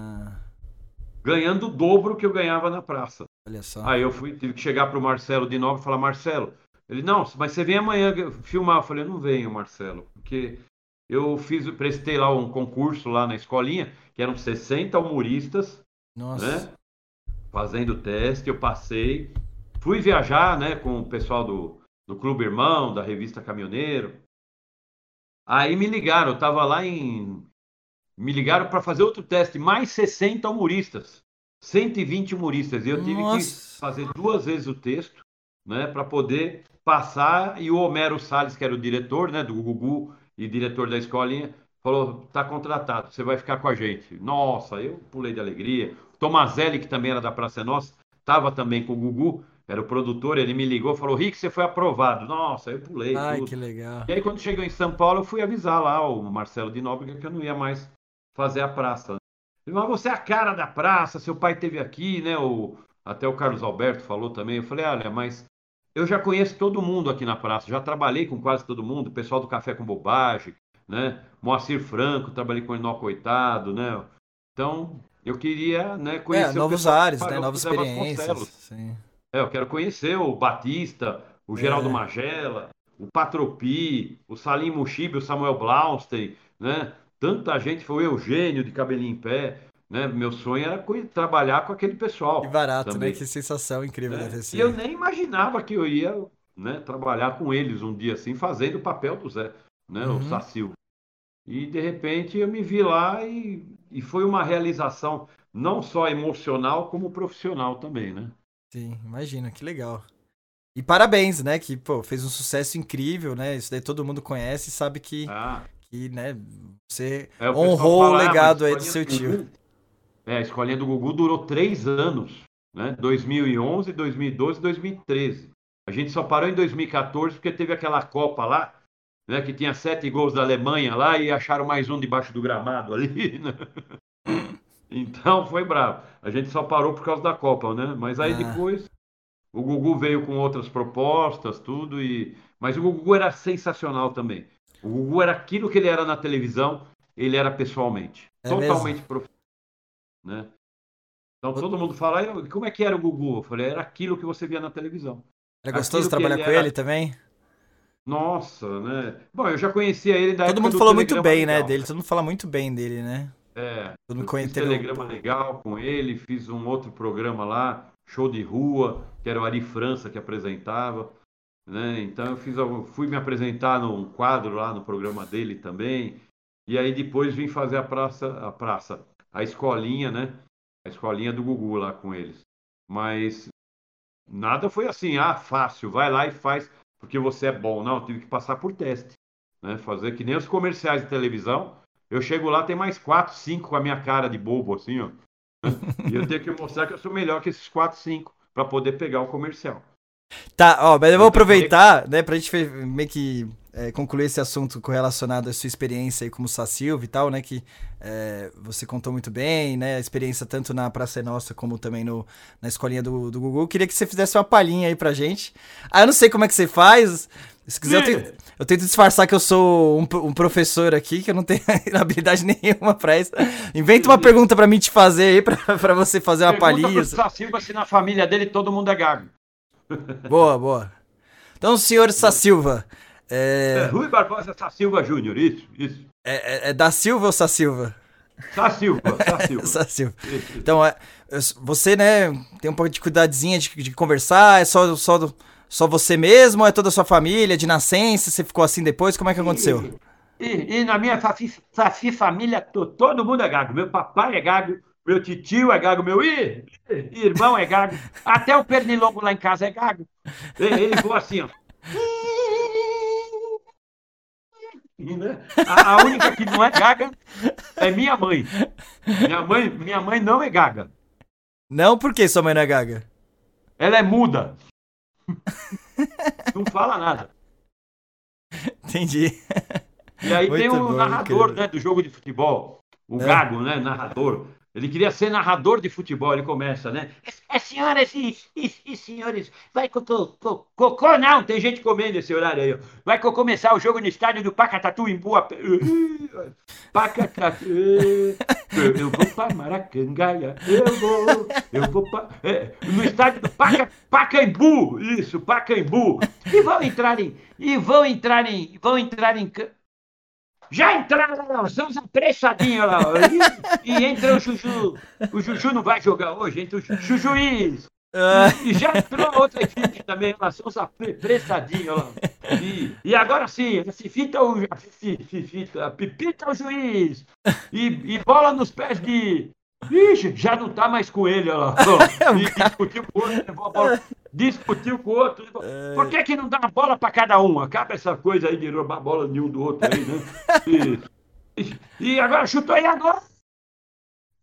ganhando o dobro que eu ganhava na praça. Olha só. Aí eu fui, tive que chegar pro Marcelo de novo e falar, Marcelo, ele, não, mas você vem amanhã filmar. Eu falei, não venho, Marcelo, porque eu fiz, prestei lá um concurso lá na escolinha, que eram 60 humoristas, Nossa. né? Fazendo teste, eu passei. Fui viajar, né, com o pessoal do, do Clube Irmão, da revista Caminhoneiro. Aí me ligaram, eu tava lá em. Me ligaram para fazer outro teste, mais 60 humoristas. 120 humoristas. E eu tive que Nossa. fazer duas vezes o texto, né, para poder passar. E o Homero Salles, que era o diretor, né, do Gugu e diretor da escolinha, falou: tá contratado, você vai ficar com a gente. Nossa, eu pulei de alegria. Tomazelli, que também era da Praça Nossa, estava também com o Gugu, era o produtor, ele me ligou e falou: Rick, você foi aprovado. Nossa, eu pulei. Ai, tudo. que legal. E aí, quando chegou em São Paulo, eu fui avisar lá o Marcelo de Nóbrega que eu não ia mais fazer a praça. Falou, mas você é a cara da praça, seu pai teve aqui, né? O, até o Carlos Alberto falou também. Eu falei, olha, mas eu já conheço todo mundo aqui na praça, já trabalhei com quase todo mundo, o pessoal do Café com Bobagem, né? Moacir Franco, trabalhei com o Nó Coitado, né? Então, eu queria né, conhecer É, novos ares, né? Novas experiências. É, eu quero conhecer o Batista, o Geraldo É. Magela, o Patropi, o Salim Mushibi, o Samuel Blaustein, né? Tanta gente, foi o Eugênio de cabelinho em pé, né? Meu sonho era trabalhar com aquele pessoal. Que barato, também, né? Que sensação incrível né? E eu nem imaginava que eu ia né, trabalhar com eles um dia assim, fazendo o papel do Zé, né? Uhum. O Sacil. E de repente eu me vi lá e, e foi uma realização não só emocional, como profissional também, né? Sim, imagina, que legal. E parabéns, né? Que, pô, fez um sucesso incrível, né? Isso daí todo mundo conhece e sabe que, Ah, que né, você É, o honrou fala, o "Ah, legado aí do seu tio. Gugu-" É, a escolinha do Gugu durou três anos, né? 2011, 2012 e 2013. A gente só parou em 2014 porque teve aquela Copa lá, né? Que tinha sete gols da Alemanha lá e acharam mais um debaixo do gramado ali, né? Então foi bravo. A gente só parou por causa da Copa, né? Mas aí Ah. depois o Gugu veio com outras propostas, tudo e mas o Gugu era sensacional também. O Gugu era aquilo que ele era na televisão, ele era pessoalmente, É totalmente profissional, né? Então todo mundo fala, "E como é que era o Gugu? Eu falei, era aquilo que você via na televisão. Era gostoso Aquilo trabalhar ele com era- ele também? Nossa, né? Bom, eu já conhecia ele da Todo mundo do falou muito bem, né, Legal, dele. Todo mundo fala muito bem dele, né? É, Todo mundo fiz um- telegrama legal com ele, fiz um outro programa lá, show de rua, que era o Ari França que apresentava, né? Então eu fiz, fui me apresentar num quadro lá no programa dele também. E aí depois vim fazer a praça, a praça, a escolinha, né? A escolinha do Gugu lá com eles. Mas nada foi assim, ah, fácil, vai lá e faz porque você é bom. Não, eu tive que passar por teste, né? Fazer que nem os comerciais de televisão. Eu chego lá, tem mais quatro, cinco com a minha cara de bobo, assim, ó. E eu tenho que mostrar que eu sou melhor que esses quatro, cinco, para poder pegar o comercial. Tá, ó, mas eu vou aproveitar, né, pra gente meio que é, concluir esse assunto correlacionado à sua experiência aí como Sacilva e tal, né, que é, você contou muito bem, né, a experiência tanto na Praça é Nossa como também no, na escolinha do, do Google. Queria que você fizesse uma palhinha aí pra gente. Ah, eu não sei como é que você faz, se quiser eu tento, eu tento disfarçar que eu sou um, um professor aqui, que eu não tenho habilidade nenhuma pra isso. Inventa uma pergunta pra mim te fazer aí, pra, pra você fazer uma Pergunta palhinha. pro Sacilva se na família dele todo mundo é gago. Boa, boa. Então, senhor Sacilva, É, é, Rui Barbosa Sacilva Júnior, isso, isso. é, é- é da Silva ou? Sá Silva, Sá Silva. Sá Silva. Então, é, você, né, tem um pouco de dificuldadezinha de, de conversar, é só, só, só você mesmo, ou é toda a sua família, de nascença, você ficou assim depois, como é que aconteceu? E, e, e na minha fafi, fafi família, todo mundo é gago. Meu papai é gago, meu tio é gago, meu irmão é gago, até o pernilongo lá em casa é gago. Ele voa assim, ó. Né? A, única que não é gaga é minha mãe. Minha mãe, minha mãe não é gaga. Não, por que sua mãe não é gaga? Ela é muda. não fala nada. Entendi. E aí Muito tem o bom, narrador né, do jogo de futebol. O é. gago, né? Narrador. Ele queria ser narrador de futebol, ele começa, né? É, senhoras e, e, e, senhores, vai cocô, cocô, não, tem gente comendo esse horário aí. Vai começar o jogo no estádio do Pacatatu em Boa. Pacatatu, eu vou para Maracangaia, eu vou, eu vou para. É, no estádio do Paca, Pacaembu, isso, Pacaembu. E vão entrar em. E vão entrar em. Vão entrar em. Já entraram lá, estamos apressadinhos lá. E, e entra o Juju. O Juju não vai jogar hoje, entra o Jujuiz. E, e já entrou outra equipe também, lá, estamos apressadinhos lá. E, e agora sim, se fita o. Fita, pipita o juiz. E, e bola nos pés de. Ixi, já não tá mais com ele, lá. E discutiu com o outro, levou a bola. Discutiu com o outro. É. Por que, que não dá a bola para cada um? Acaba essa coisa aí de roubar a bola de um do outro aí, né? E, e agora chutou aí agora.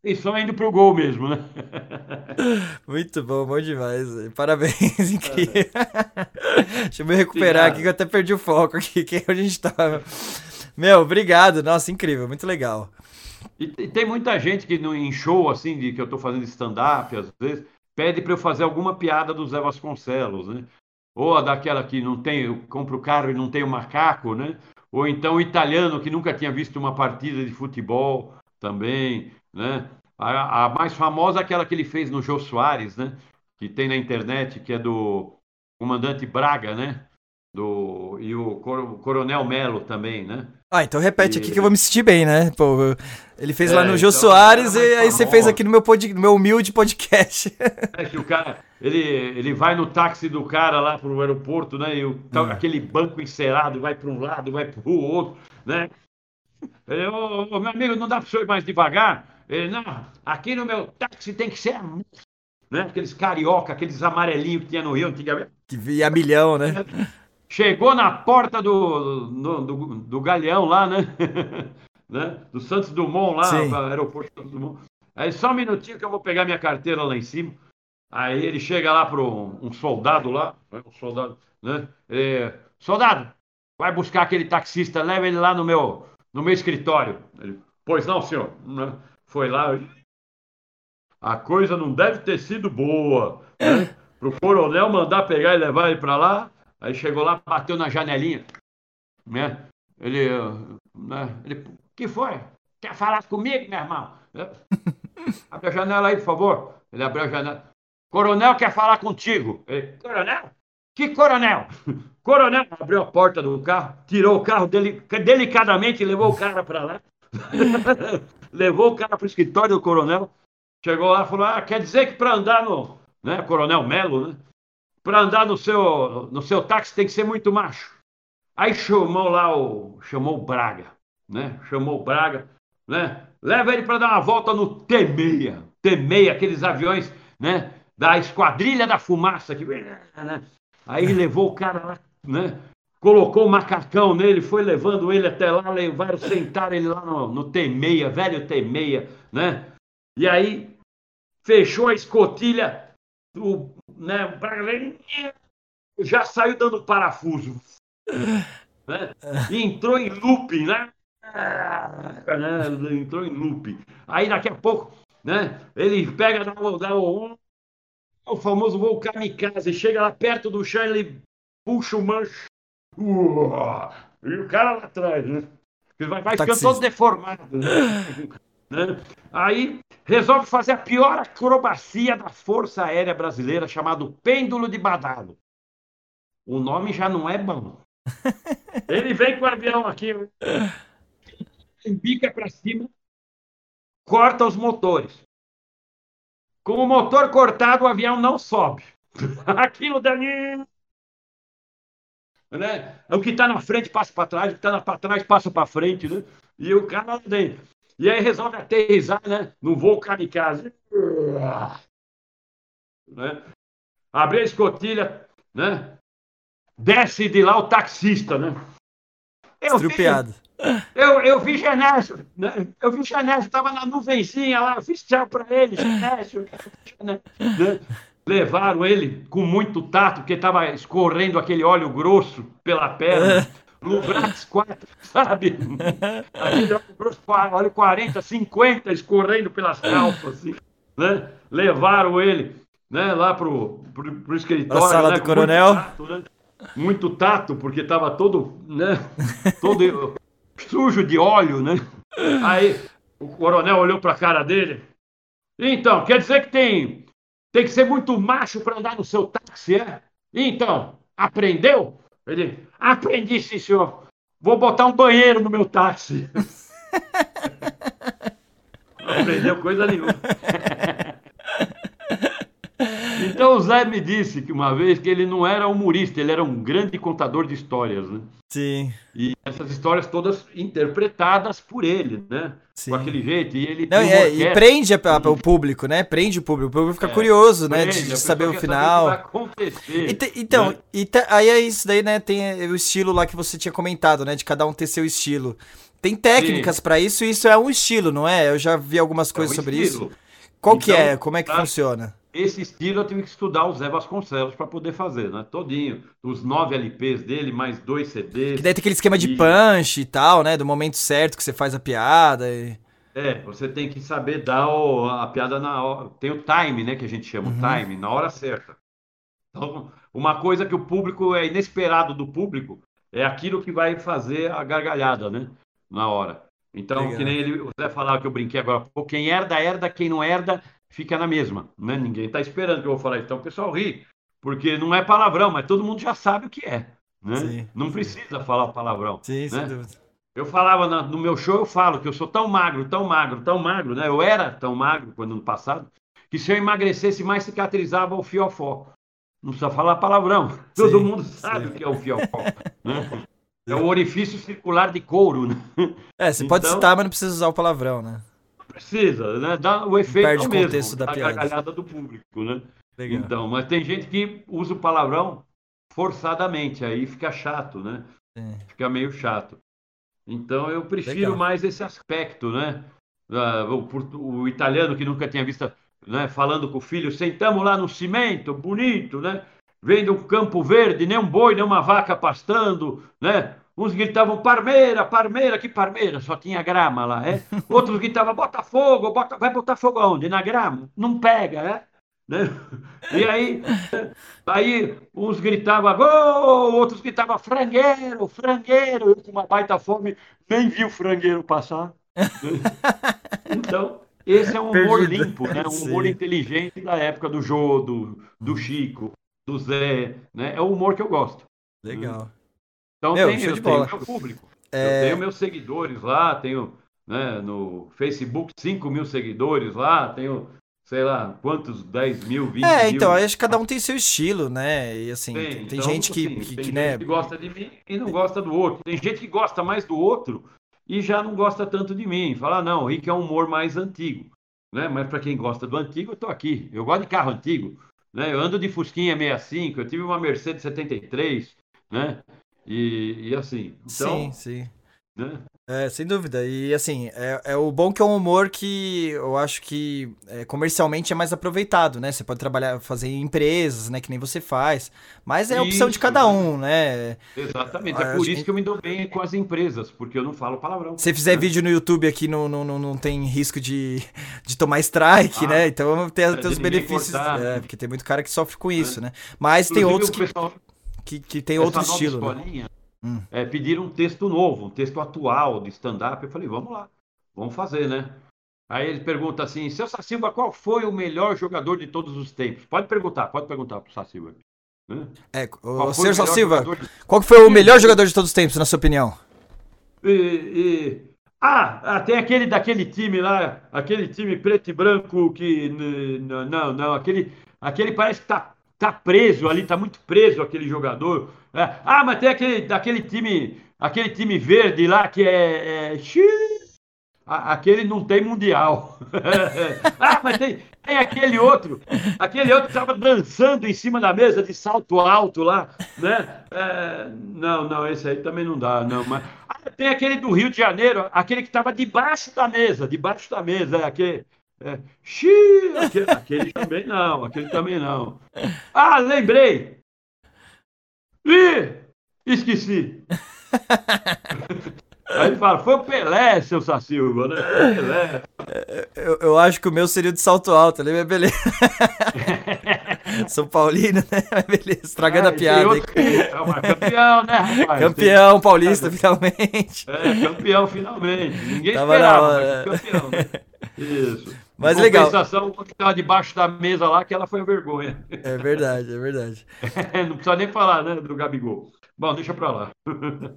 E só indo pro gol mesmo, né? Muito bom, bom demais. Parabéns, incrível. É. Deixa eu me recuperar aqui que eu até perdi o foco aqui, que é onde a gente tava. Meu, obrigado. Nossa, incrível, muito legal. E, e tem muita gente que no, em show, assim, de que eu estou fazendo stand-up, às vezes, pede para eu fazer alguma piada do Zé Vasconcelos, né? Ou daquela que não tem, eu compro o carro e não tem o macaco, né? Ou então o italiano que nunca tinha visto uma partida de futebol também, né? A, a mais famosa é aquela que ele fez no Jô Soares, né? Que tem na internet, que é do comandante Braga, né? Do, e o Coronel Melo também, né? Ah, então repete e... aqui que eu vou me sentir bem, né? Pô, ele fez é, lá no Jô então, Soares e aí você fez aqui no meu, pod, no meu humilde podcast. É que o cara, ele, ele vai no táxi do cara lá pro aeroporto, né? E o, hum. aquele banco encerado vai para um lado, vai para o outro, né? Ele, ô, ô, meu amigo, não dá para o senhor ir mais devagar? Ele, não, aqui no meu táxi tem que ser né? Aqueles carioca, aqueles amarelinhos que tinha no Rio antigamente. Que via milhão, né? Chegou na porta do, do, do, do Galeão lá, né? né? Do Santos Dumont lá, Sim. aeroporto Santos Dumont. Aí só um minutinho que eu vou pegar minha carteira lá em cima. Aí ele chega lá para um, um, soldado lá, né? um soldado, né? É, soldado, vai buscar aquele taxista, leva ele lá no meu, no meu escritório. Ele, pois não, senhor. Né? Foi lá. A coisa não deve ter sido boa. Né? Para o coronel mandar pegar e levar ele para lá. Aí chegou lá, bateu na janelinha, né? Ele, né? Ele, que foi? Quer falar comigo, meu irmão? Abre a janela aí, por favor. Ele abriu a janela. Coronel quer falar contigo. Ele, coronel? Que coronel? Coronel abriu a porta do carro, tirou o carro dele, delicadamente levou o cara para lá. levou o cara para o escritório do coronel. Chegou lá e falou: Ah, quer dizer que para andar no. Né, coronel Melo, né? Para andar no seu, no seu táxi tem que ser muito macho. Aí chamou lá o. chamou o Braga, né? Chamou o Braga, né? Leva ele para dar uma volta no T-6. T-6, aqueles aviões, né? Da Esquadrilha da Fumaça. Que, né? Aí levou o cara lá, né? Colocou o macacão nele, foi levando ele até lá, levaram, sentaram ele lá no, no T-6, velho T-6, né? E aí fechou a escotilha, o, né, o Braga já saiu dando parafuso. Né? E entrou em looping, né? né? Entrou em looping. Aí daqui a pouco, né? Ele pega, dá, dá o, o famoso voo kamikaze, chega lá perto do chão, ele puxa o mancho. e o cara lá atrás, né? Vai, vai ficando todo deformado. Né? Né? Aí resolve fazer a pior acrobacia da Força Aérea Brasileira, chamado Pêndulo de Badalo. O nome já não é bom. Ele vem com o avião aqui, bica para cima, corta os motores. Com o motor cortado, o avião não sobe. Aquilo dali. Né? O que está na frente passa para trás, o que está para trás passa para frente, né? E o cara dentro. E aí resolve aterrissar, né? No voo kamikaze. Né? Abrir a escotilha, né? Desce de lá o taxista, né? Eu Estrupiado. Vi, eu, eu vi Genésio, né? eu vi Genésio, estava na nuvenzinha lá, eu fiz tchau para ele, Genésio. Né? Levaram ele com muito tato, porque estava escorrendo aquele óleo grosso pela perna. Lubrax 4, sabe? Aquele óleo grosso, óleo 40, 50 escorrendo pelas calças, assim, né? Levaram ele né, lá pro, pro, pro escritório. A sala né, do coronel. Muito tato, né? muito tato, porque estava todo, né, todo sujo de óleo, né? Aí o coronel olhou para a cara dele. Então, quer dizer que tem, tem que ser muito macho para andar no seu táxi, é? Então, aprendeu? Ele, aprendi, sim, senhor. Vou botar um banheiro no meu táxi. Não aprendeu coisa nenhuma. Então o Zé me disse que uma vez que ele não era humorista, ele era um grande contador de histórias, né? Sim. E essas histórias todas interpretadas por ele, né? Sim. Com aquele jeito. E ele não, é, e prende a, a, o público, né? Prende o público. O público fica é, curioso, né? Prende, de, saber o final. Saber o que vai acontecer, e te, então, né? e te, aí é isso daí, né? Tem o estilo lá que você tinha comentado, né? De cada um ter seu estilo. Tem técnicas para isso e isso é um estilo, não é? Eu já vi algumas é coisas é um sobre estilo. isso. Qual então, que é? Como é que tá, funciona? Esse estilo eu tive que estudar o Zé Vasconcelos para poder fazer, né? Todinho. Os nove LPs dele, mais dois CDs. Que daí tem aquele esquema de punch e tal, né? Do momento certo que você faz a piada. E... É, você tem que saber dar o, a piada na hora. Tem o time, né? Que a gente chama uhum. o time, na hora certa. Então, uma coisa que o público é inesperado do público é aquilo que vai fazer a gargalhada, né? Na hora. Então, Legal. que nem ele, o Zé falava que eu brinquei agora. Pô, quem herda, herda. Quem não herda, fica na mesma, né? Ninguém está esperando que eu vou falar isso. Então o pessoal ri, porque não é palavrão, mas todo mundo já sabe o que é, né? Sim, não sim. precisa falar palavrão. Sim, né? sem dúvida. Eu falava na, no meu show, eu falo que eu sou tão magro, tão magro, tão magro, né? Eu era tão magro quando no passado, que se eu emagrecesse mais cicatrizava o fiofó. Não precisa falar palavrão. Todo sim, mundo sabe o que é o fiofó. Né? É o orifício circular de couro, né? É, você então, pode citar, mas não precisa usar o palavrão, né? Precisa, né? Dá o efeito Perde mesmo, contexto da, da gargalhada do público, né? Legal. Então, mas tem gente que usa o palavrão forçadamente, aí fica chato, né? É. Fica meio chato. Então eu prefiro Legal. mais esse aspecto, né? Uh, o, o, italiano que nunca tinha visto, né? Falando com o filho, sentamos lá no cimento, bonito, né? Vendo um campo verde, nem um boi, nem uma vaca pastando, né? Uns gritavam Parmeira, Parmeira, que Parmeira, só tinha grama lá, é? Outros gritavam Botafogo, bota, vai botar fogo aonde? Na grama? Não pega, é? Né? E aí, aí uns gritavam gol, outros gritavam frangueiro, frangueiro. Eu com uma baita fome nem vi o frangueiro passar. Então, esse é um humor Perdido. limpo, né? um humor Sim. inteligente da época do Jô, do, do Chico, do Zé. Né? É o humor que eu gosto. Legal. Então Meu, tem, eu tenho meu público. É... Eu tenho meus seguidores lá, tenho né, no Facebook 5 mil seguidores lá, tenho sei lá, quantos, 10 mil, 20 é, mil. É, então, acho que cada um tem seu estilo, né? E assim, tem, tem, tem então, gente que, assim, que, tem que, né? que gosta de mim e não gosta do outro. Tem gente que gosta mais do outro e já não gosta tanto de mim. Fala, não, o Rick é um humor mais antigo. Né? Mas para quem gosta do antigo, eu tô aqui. Eu gosto de carro antigo. Né? Eu ando de Fusquinha 65, eu tive uma Mercedes 73, né? E, e assim. Então, sim, sim. Né? É, sem dúvida. E assim, é, é o bom que é um humor que eu acho que é, comercialmente é mais aproveitado, né? Você pode trabalhar, fazer em empresas, né? Que nem você faz. Mas é a opção isso, de cada um, né? Exatamente. É por isso que eu me dou bem com as empresas, porque eu não falo palavrão. Se fizer né? vídeo no YouTube aqui, não, não, não, não tem risco de, de tomar strike, ah, né? Então tem, tem os benefícios. É, porque tem muito cara que sofre com isso, é. né? Mas Inclusive, tem outros que. Pessoal que, que tem outro estilo. Né? Hum. É, pediram um texto novo, um texto atual de stand-up. Eu falei, vamos lá, vamos fazer, né? Aí ele pergunta assim, seu Sassilva, qual foi o melhor jogador de todos os tempos? Pode perguntar, pode perguntar pro Sassilva. Né? É, o senhor Sassilva, de... qual foi o melhor jogador de todos os tempos, na sua opinião? E, e... Ah, ah, tem aquele daquele time lá, aquele time preto e branco que. Não, não, aquele, aquele parece que tá, tá preso ali, tá muito preso aquele jogador. É. Ah, mas tem aquele daquele time, aquele time verde lá que é. é aquele não tem mundial. ah, mas tem, tem aquele outro, aquele outro estava dançando em cima da mesa de salto alto lá, né? É, não, não, esse aí também não dá, não. Mas ah, tem aquele do Rio de Janeiro, aquele que estava debaixo da mesa, debaixo da mesa, é aquele. É, xiii, aquele, aquele também não, aquele também não. Ah, lembrei! Ih, esqueci. Aí ele fala, foi o Pelé, seu Sacilva, né? Pelé. Eu, eu, acho que o meu seria de salto alto, ali, mas beleza. São Paulino, né? Mas beleza, estragando é, a piada. Outro... É campeão, né, rapaz? Campeão tem... paulista, finalmente. É, campeão, finalmente. Ninguém Tava esperava, campeão, né? Isso. Mas legal. compensação, que estava debaixo da mesa lá, que ela foi a vergonha. É verdade, é verdade. não precisa nem falar, né, do Gabigol. Bom, deixa pra lá.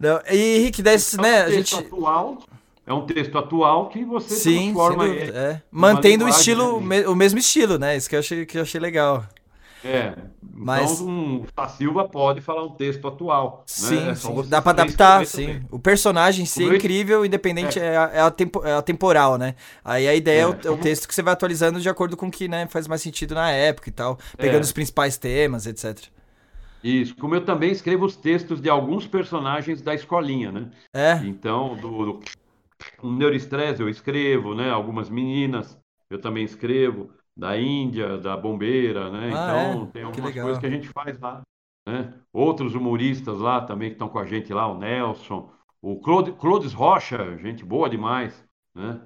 Não, e Henrique, desse, é um né, a gente... Atual, é um texto atual que você Sim, transforma... Sim, é, mantendo o estilo, né? o mesmo estilo, né? Isso que eu achei, que eu achei legal. É, mas então um, a Silva pode falar um texto atual. Sim, né? é sim. dá para adaptar, sim. Também. O personagem em si é incrível, independente, é, é, é, tempo, é atemporal, né? Aí a ideia é, o, é, o, texto que você vai atualizando de acordo com o que né, faz mais sentido na época e tal, pegando é. os principais temas, etc. Isso, como eu também escrevo os textos de alguns personagens da escolinha, né? É. Então, do, do neuroestresse eu escrevo, né? Algumas meninas eu também escrevo, da Índia, da Bombeira, né? Ah, então, é? tem algumas coisas que a gente faz lá. Né? Outros humoristas lá também que estão com a gente lá, o Nelson, o Clodes Rocha, gente boa demais, né?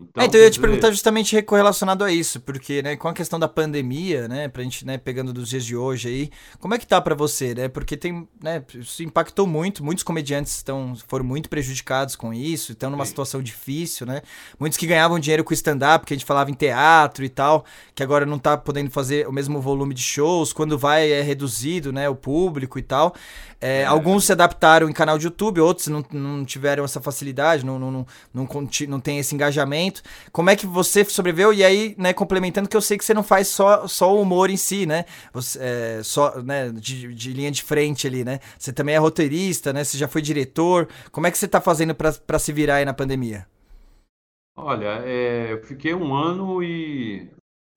Então, é, então eu ia te dizer... perguntar justamente correlacionado a isso, porque, né, com a questão da pandemia, né, pra gente, né, pegando dos dias de hoje aí, como é que tá para você, né? Porque tem, né, isso impactou muito, muitos comediantes estão foram muito prejudicados com isso, estão numa Sim. situação difícil, né? Muitos que ganhavam dinheiro com stand-up, que a gente falava em teatro e tal, que agora não tá podendo fazer o mesmo volume de shows, quando vai é reduzido, né, o público e tal. É, é. Alguns se adaptaram em canal de YouTube, outros não, não tiveram essa facilidade, não, não, não, não, não tem esse engajamento. Como é que você sobreviveu? E aí, né, complementando, que eu sei que você não faz só, só o humor em si, né? Você, é, só, né, de, de, linha de frente ali, né? Você também é roteirista, né? Você já foi diretor. Como é que você tá fazendo para se virar aí na pandemia? Olha, é, eu fiquei um ano e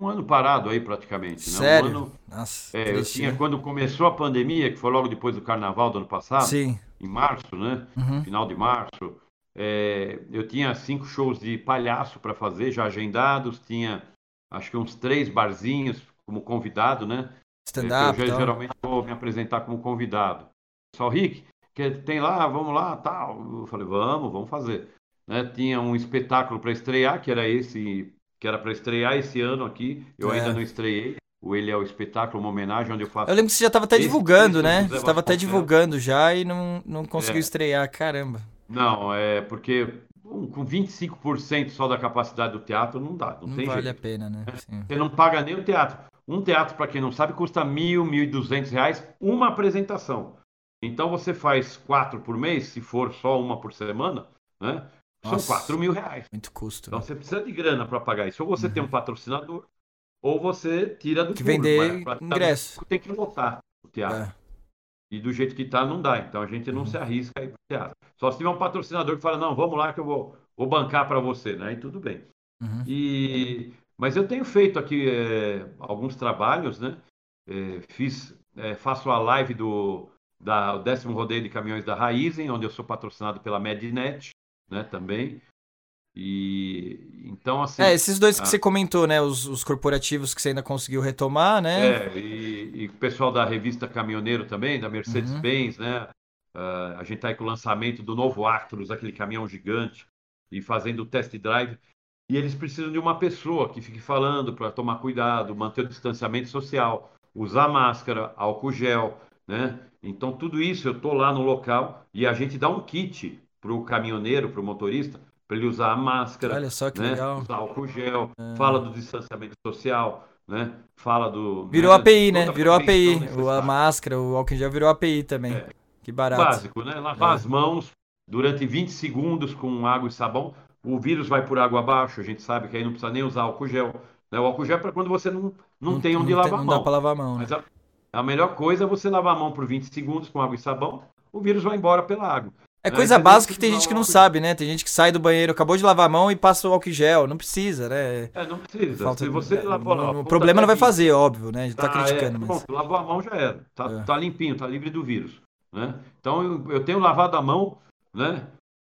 um ano parado aí praticamente. Né? Sério? Um ano, Nossa, é, eu tinha, quando começou a pandemia, que foi logo depois do carnaval do ano passado, Sim. em março, né? Uhum. Final de março, é, eu tinha cinco shows de palhaço para fazer, já agendados, tinha acho que uns três barzinhos como convidado, né? Stand-up. É, eu já, geralmente vou me apresentar como convidado. Só Rick, que tem lá, vamos lá, tal. Eu falei, vamos, vamos fazer. Né? Tinha um espetáculo para estrear, que era esse que era para estrear esse ano aqui. Eu é. ainda não estreiei. O Ele é o espetáculo, uma homenagem onde eu faço. Eu lembro que você já estava até divulgando, né? Você estava até divulgando já e não, não conseguiu é. estrear. Caramba. Não, é porque com 25% só da capacidade do teatro não dá. Não, não tem vale jeito. a pena, né? É. Sim. Você não paga nem o teatro. Um teatro, para quem não sabe, custa mil, mil e duzentos reais uma apresentação. Então você faz quatro por mês, se for só uma por semana, né? Nossa, São 4 mil reais. Muito custo. Então né? você precisa de grana para pagar isso. Ou você uhum. tem um patrocinador, ou você tira do que vender ingresso. Tem que lotar o teatro. É. E do jeito que está, não dá. Então a gente não uhum. se arrisca a ir para o teatro. Só se tiver um patrocinador que fala, não, vamos lá que eu vou, vou bancar para você, né? E tudo bem. Uhum. E... Mas eu tenho feito aqui é, alguns trabalhos, né? É, fiz, é, faço a live do da, o décimo rodeio de caminhões da Raizen, onde eu sou patrocinado pela Mednet né, também. E então assim. É, esses dois que a... você comentou, né? Os, os, corporativos que você ainda conseguiu retomar, né? É, e, e o pessoal da revista Caminhoneiro também, da Mercedes-Benz, uhum. né? Uh, a gente tá aí com o lançamento do novo Actros, aquele caminhão gigante, e fazendo o test drive. E eles precisam de uma pessoa que fique falando para tomar cuidado, manter o distanciamento social, usar máscara, álcool gel, né? Então tudo isso eu tô lá no local e a gente dá um kit para o caminhoneiro, para o motorista, para ele usar a máscara, Olha só que né? legal. usar álcool gel, é. fala do distanciamento social, né? Fala do. Virou né? API, né? Virou API. A máscara, o álcool gel virou API também. É. Que barato. Básico, né? Lavar é. as mãos durante 20 segundos com água e sabão, o vírus vai por água abaixo, a gente sabe que aí não precisa nem usar álcool gel. Né? O álcool gel é para quando você não, não, não tem onde não lavar tem, a não mão. dá para lavar a mão. Mas né? a, a, melhor coisa é você lavar a mão por 20 segundos com água e sabão, o vírus vai embora pela água. É coisa básica que tem gente que não sabe, né? Tem gente que sai do banheiro, acabou de lavar a mão e passa o álcool gel. Não precisa, né? É, não precisa. Falta... Se você lavou não, O problema não vai fazer, óbvio, né? A gente tá, tá criticando. É, mas... Pronto, lavou a mão já era. Tá, é. tá limpinho, tá livre do vírus. Né? Então eu, eu tenho lavado a mão, né?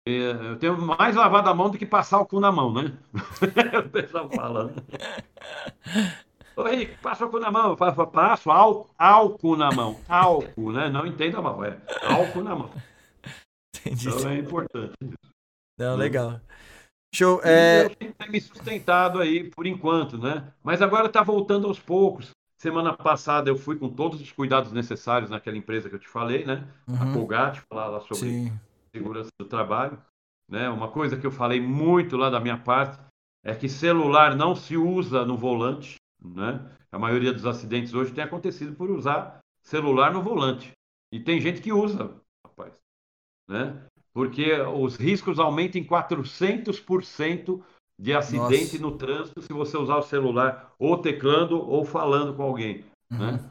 Eu tenho mais lavado a mão do que passar o cu na mão, né? o pessoal fala, né? Ô Henrique, passa o cu na mão. Eu passo álcool, álcool na mão. Álcool, né? Não entenda mal, é álcool na mão. Entendi. Então é importante isso. Não, legal. Show. É... Eu tenho me sustentado aí por enquanto, né? Mas agora está voltando aos poucos. Semana passada eu fui com todos os cuidados necessários naquela empresa que eu te falei, né? Uhum. A Colgate, falar lá sobre Sim. segurança do trabalho. Né? Uma coisa que eu falei muito lá da minha parte é que celular não se usa no volante, né? A maioria dos acidentes hoje tem acontecido por usar celular no volante. E tem gente que usa, né? Porque os riscos aumentam em 400% de acidente Nossa. no trânsito se você usar o celular ou teclando ou falando com alguém, uhum. né?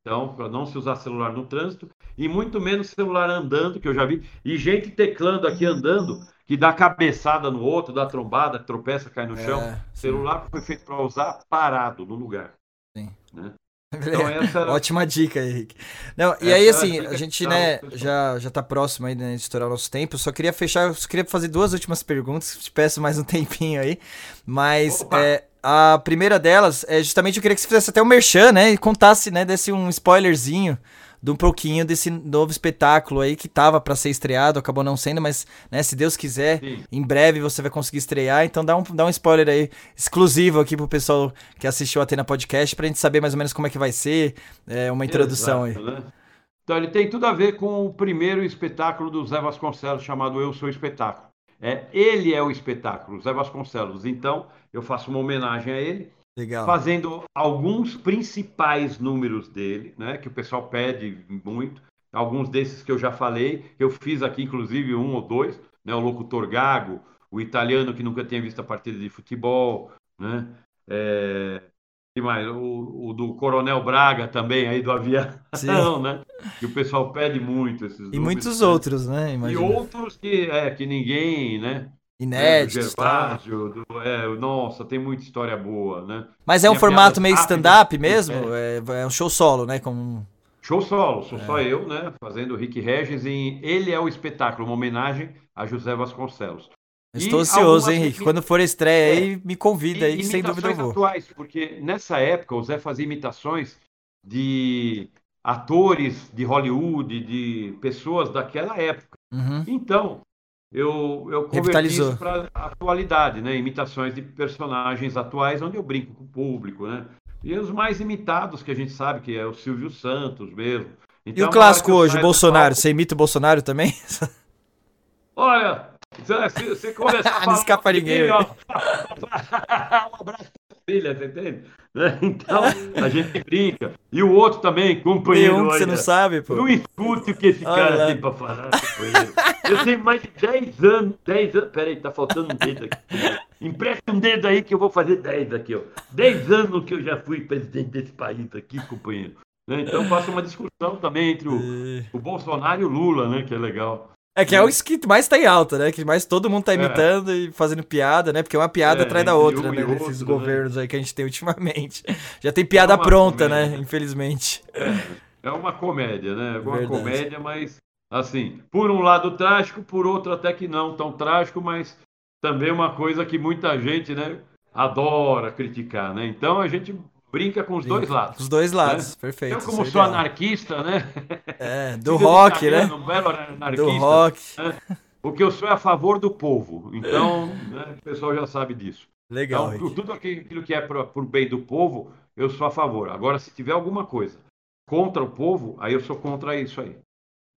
Então, para não se usar celular no trânsito e muito menos celular andando, que eu já vi, e gente teclando aqui andando, que dá cabeçada no outro, dá trombada, tropeça, cai no é, chão. celular foi feito para usar parado no lugar. Sim. Né? Então, essa... Ótima dica, Henrique. Não, e aí, assim, a gente, né, já, já tá próximo aí né, de estourar o nosso tempo. Só queria fechar, só queria fazer duas últimas perguntas. Te peço mais um tempinho aí. Mas é, a primeira delas é justamente eu queria que você fizesse até um merchan, né? E contasse, né, desse um spoilerzinho de um pouquinho desse novo espetáculo aí que tava para ser estreado, acabou não sendo, mas, né, se Deus quiser, Sim. em breve você vai conseguir estrear. Então dá um, dá um spoiler aí exclusivo aqui pro pessoal que assistiu a Atena Podcast pra gente saber mais ou menos como é que vai ser, é, uma introdução Exato, aí. Né? Então ele tem tudo a ver com o primeiro espetáculo do Zé Vasconcelos chamado Eu Sou Espetáculo. É, ele é o espetáculo, Zé Vasconcelos. Então eu faço uma homenagem a ele Legal. fazendo alguns principais números dele, né, que o pessoal pede muito. Alguns desses que eu já falei, eu fiz aqui inclusive um ou dois, né, o locutor Gago, o italiano que nunca tinha visto a partida de futebol, né, é, e mais, o, o, do Coronel Braga também, aí do avião, né? Que o pessoal pede muito esses E muitos né? outros, né? Imagina. E outros que, é, que ninguém, né? Inéditos, é, tá? do, é, nossa, tem muita história boa, né? Mas é um formato meio stand-up mesmo? É. é. é. um show solo, né? Como... Show solo, sou é. só eu, né? Fazendo o Rick Regis e ele é o espetáculo, uma homenagem a José Vasconcelos. Estou ansioso, hein, Henrique? Quando for estreia aí, é. me convida aí, sem dúvida eu vou. atuais, porque nessa época o Zé fazia imitações de atores de Hollywood, de pessoas daquela época. Uhum. Então, eu, eu converti isso para atualidade, né? Imitações de personagens atuais, onde eu brinco com o público, né? E os mais imitados, que a gente sabe que é o Silvio Santos mesmo. Então, e o clássico hoje, o Bolsonaro? Você imita o Bolsonaro também? Olha, você, você começa a falar... Não escapa ninguém. Um abraço família, você entende? Né? Então, a gente brinca. E o outro também, companheiro. Tem um que você não sabe, pô. Não escute o que esse cara Olha. tem pra falar, companheiro. Eu tenho mais de 10 anos, 10 anos. Peraí, tá faltando um dedo aqui. Empresta um dedo aí que eu vou fazer 10 aqui, ó. 10 anos que eu já fui presidente desse país aqui, companheiro. Né? Então faço uma discussão também entre o, o Bolsonaro e o Lula, né? Que é legal. É que é o que mais tá em alta, né? Que mais todo mundo tá é. imitando é. e fazendo piada, né? Porque uma piada é, atrás da outra, né? Nesses né? governos aí que a gente tem ultimamente. Já tem piada é pronta, né? comédia. né? Infelizmente. É, é uma comédia, né? É uma Verdade. comédia, mas assim, por um lado trágico, por outro até que não tão trágico, mas também uma coisa que muita gente, né? Adora criticar, né? Então a gente brinca com os Sim, dois lados. Os dois lados, né? perfeito. Eu, como sou anarquista, né? É, do rock, né? Um belo anarquista, do rock. Né? Porque eu sou a favor do povo. Então, né, o pessoal já sabe disso. Legal. Então, tudo aquilo que é para o bem do povo, eu sou a favor. Agora, se tiver alguma coisa contra o povo, aí eu sou contra isso aí.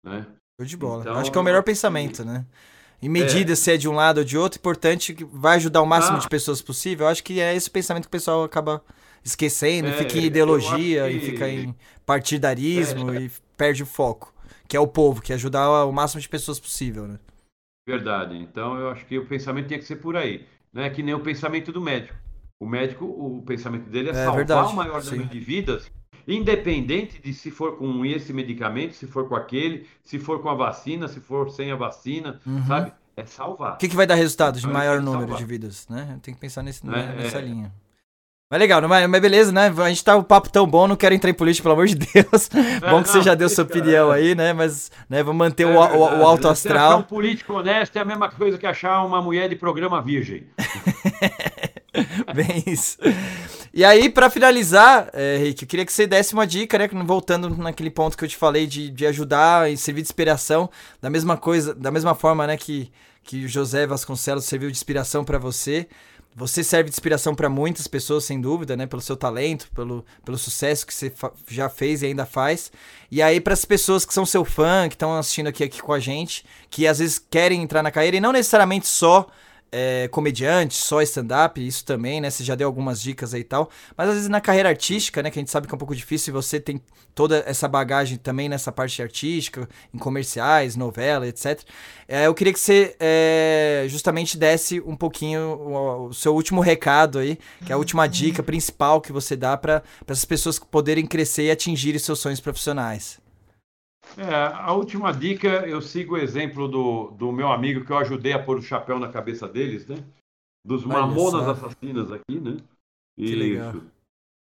Né? Show de bola. Então, Acho que é o melhor pensamento, né? Em medida é. se é de um lado ou de outro, importante que vai ajudar o máximo ah. de pessoas possível. Eu acho que é esse pensamento que o pessoal acaba esquecendo, é, fica em ideologia que... e fica em partidarismo é, e perde o foco, que é o povo, que é ajudar o máximo de pessoas possível, né? Verdade. Então, eu acho que o pensamento tinha que ser por aí. Não é que nem o pensamento do médico. O médico, o pensamento dele é, É salvar verdade, o maior número de vidas, independente de se for com esse medicamento, se for com aquele, se for com a vacina, se for sem a vacina, Uhum. sabe? É salvar. O que, que vai dar resultado de Então, maior tem que número salvar. de vidas, né? Tem que pensar nesse, É, nessa é. linha. Mas legal, mas, mas beleza, né? A gente tá o papo tão bom, não quero entrar em política, pelo amor de Deus. bom que você não, já deu sua opinião é. aí, né? Mas né, vamos manter o, É o- verdade, o alto achar astral. um político honesto é a mesma coisa que achar uma mulher de programa virgem. Bem isso. E aí, pra finalizar, é, Rick, eu queria que você desse uma dica, né? Voltando naquele ponto que eu te falei de, de ajudar e servir de inspiração, da mesma coisa, da mesma forma, né, que, que o José Vasconcelos serviu de inspiração pra você. Você serve de inspiração pra muitas pessoas, sem dúvida, né? Pelo seu talento, pelo, pelo sucesso que você já fez e ainda faz. E aí, para as pessoas que são seu fã, que estão assistindo aqui, aqui com a gente, que às vezes querem entrar na carreira e não necessariamente só é, comediante, só stand-up, isso também, né? Você já deu algumas dicas aí e tal. Mas às vezes na carreira artística, né? Que a gente sabe que é um pouco difícil, você tem toda essa bagagem também nessa parte artística, em comerciais, novela, etc. É, eu queria que você é, justamente desse um pouquinho o, o seu último recado aí, que é a última dica principal que você dá para essas pessoas poderem crescer e atingirem seus sonhos profissionais. É, a última dica, eu sigo o exemplo do, do meu amigo que eu ajudei a pôr o chapéu na cabeça deles, né? Dos Olha mamonas só. assassinas aqui, né? Que legal.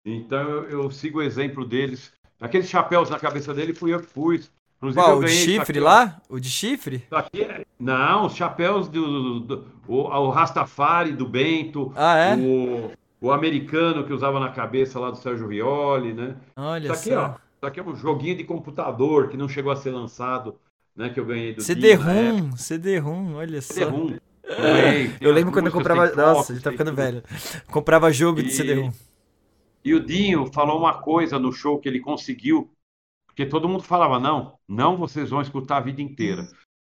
Então eu, eu sigo o exemplo deles. Aqueles chapéus na cabeça dele fui eu que pus. Inclusive Qual, eu o de isso chifre lá? O de chifre? Isso é- Não, os chapéus do, do- o, o Rastafari do Bento, Ah, é? o, o americano que usava na cabeça lá do Sérgio Rioli, né? Olha Isso aqui, só. ó. Isso aqui é um joguinho de computador que não chegou a ser lançado, né? Que eu ganhei do CD-ROM, CD-ROM, olha só. CD-ROM. Tem Eu lembro quando eu comprava. tem Nossa, a gente tá ficando velho. Comprava jogo de E- CD-ROM. E o Dinho falou uma coisa no show que ele conseguiu, porque todo mundo falava, não, não vocês vão escutar a vida inteira.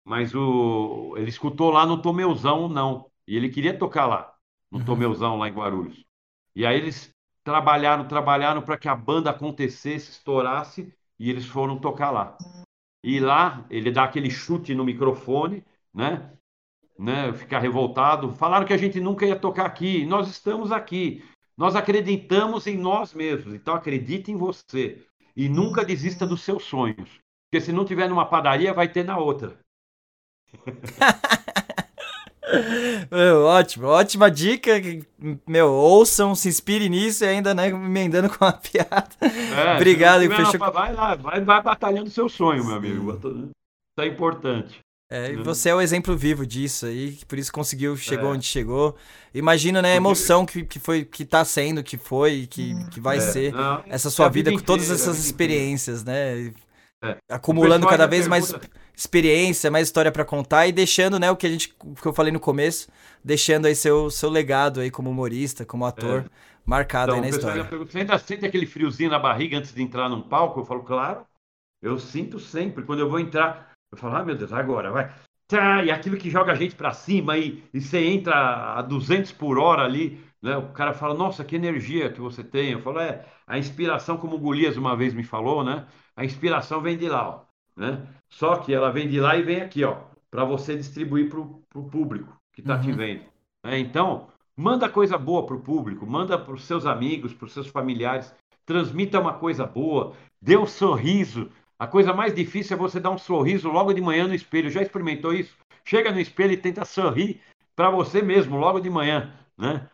Mas o, ele escutou lá no Tomeuzão, não. E ele queria tocar lá, no Uhum. Tomeuzão, lá em Guarulhos. E aí eles trabalharam, trabalharam para que a banda acontecesse, estourasse, e eles foram tocar lá. E lá ele dá aquele chute no microfone, né? Né, ficar revoltado. Falaram que a gente nunca ia tocar aqui. Nós estamos aqui. Nós acreditamos em nós mesmos. Então acredite em você. E nunca desista dos seus sonhos. Porque se não tiver numa padaria, vai ter na outra. Meu, ótimo, ótima dica. Meu, ouçam, se inspirem nisso e ainda, né, emendando com a piada. É, Obrigado, se não fechou- Vai lá, vai, vai batalhando o seu sonho, meu amigo. Isso é importante. É, e você é o exemplo vivo disso aí, que por isso conseguiu, chegou É. onde chegou. Imagina, né, a emoção que, que foi, que tá sendo, que foi, que, que vai É, ser não, essa é sua a vida, vida com todas inteira, essas experiências, né? É. Acumulando cada vez mais pergunta- experiência, mais história pra contar e deixando, né, o que a gente, que eu falei no começo, deixando aí seu, seu legado aí como humorista, como ator, marcado Então, aí na história. pergunta, você ainda sente aquele friozinho na barriga antes de entrar num palco? Eu falo, claro, eu sinto sempre. Quando eu vou entrar, eu falo, ah, meu Deus, agora, vai. Tá, e aquilo que joga a gente pra cima e, e você entra a 200 por hora ali, né? O cara fala, nossa, que energia que você tem. Eu falo, é, a inspiração, como o Golias uma vez me falou, né? A inspiração vem de lá, ó, né? Só que ela vem de lá e vem aqui, ó, para você distribuir pro, pro público que tá te Uhum. vendo. né? Então, manda coisa boa pro público, manda pros seus amigos, pros seus familiares, transmita uma coisa boa, dê um sorriso. A coisa mais difícil é você dar um sorriso logo de manhã no espelho. Já experimentou isso? Chega no espelho e tenta sorrir para você mesmo logo de manhã, né?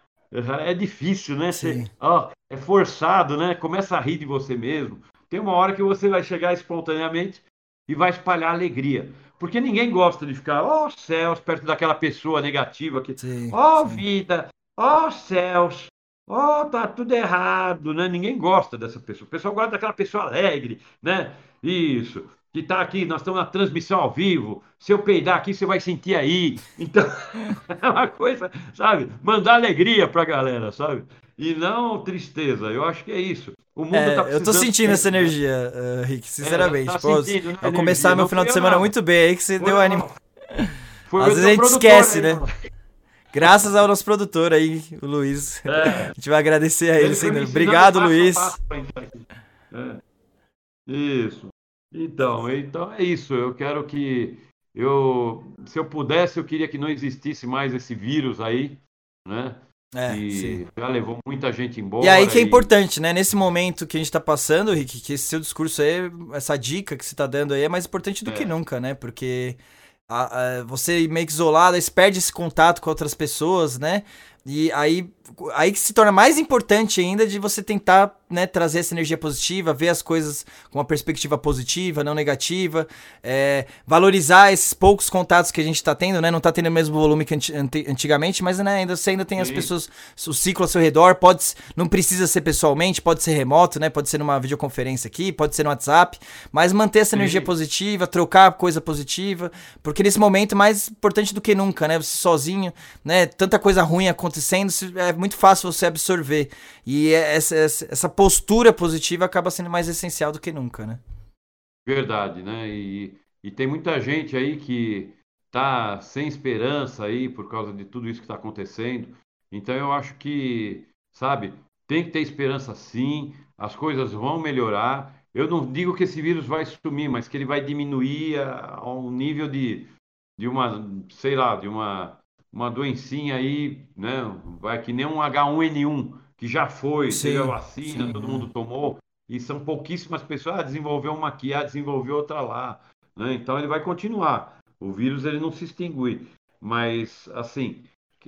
É difícil, né? Você, ó, é forçado, né? Começa a rir de você mesmo. Tem uma hora que você vai chegar espontaneamente e vai espalhar alegria. Porque ninguém gosta de ficar, ó céus, perto daquela pessoa negativa que, ó sim. vida, ó céus, ó tá tudo errado, né? Ninguém gosta dessa pessoa. O pessoal gosta daquela pessoa alegre, né? Isso. Que tá aqui, nós estamos na transmissão ao vivo. Se eu peidar aqui, você vai sentir aí. Então, é uma coisa, sabe? Mandar alegria pra galera, sabe? E não tristeza. Eu acho que é isso. O mundo É, tá eu tô precisando sentindo essa energia, eh, Rick, sinceramente. tá Pô, sentindo, né, a começar meu final de eu, semana não. muito bem aí que você Foi deu eu, ânimo. Às vezes a gente esquece, aí, né? mano. Graças ao nosso produtor aí, o Luiz. É. A gente vai agradecer a ele, Ele Obrigado, Luiz. passo. É. Isso. Então, então é isso. Eu quero que eu, se eu pudesse, eu queria que não existisse mais esse vírus aí, né? É, e sim. já levou muita gente embora. E aí que é e- importante, né? Nesse momento que a gente tá passando, Rick, que esse seu discurso aí, essa dica que você tá dando aí é mais importante do É. que nunca, né? Porque a- a- você meio que isolado, aí você perde esse contato com outras pessoas, né? E aí, aí que se torna mais importante ainda de você tentar né, trazer essa energia positiva, ver as coisas com uma perspectiva positiva, não negativa, é, valorizar esses poucos contatos que a gente tá tendo, né? Não tá tendo o mesmo volume que anti- antigamente, mas né, ainda, você ainda tem as Sim. pessoas, o ciclo ao seu redor, pode, não precisa ser pessoalmente, pode ser remoto, né? Pode ser numa videoconferência aqui, pode ser no WhatsApp, mas manter essa Sim. energia positiva, trocar coisa positiva, porque nesse momento é mais importante do que nunca, né? Você sozinho, né? Tanta coisa ruim acontecendo, é muito fácil você absorver. E é- essa, essa, essa postura positiva acaba sendo mais essencial do que nunca, né? Verdade, né? E, e tem muita gente aí que tá sem esperança aí por causa de tudo isso que está acontecendo. Então eu acho que, sabe, tem que ter esperança sim, as coisas vão melhorar. Eu não digo que esse vírus vai sumir, mas que ele vai diminuir a, a um nível de, de uma, sei lá, de uma, uma doencinha aí, né? Vai que nem um H1N1, que já foi, Sim, teve a vacina, sim, todo é. mundo tomou. E são pouquíssimas pessoas, ah, desenvolveu uma aqui, ah, desenvolveu outra lá, né? Então ele vai continuar. O vírus ele não se extingue, mas assim,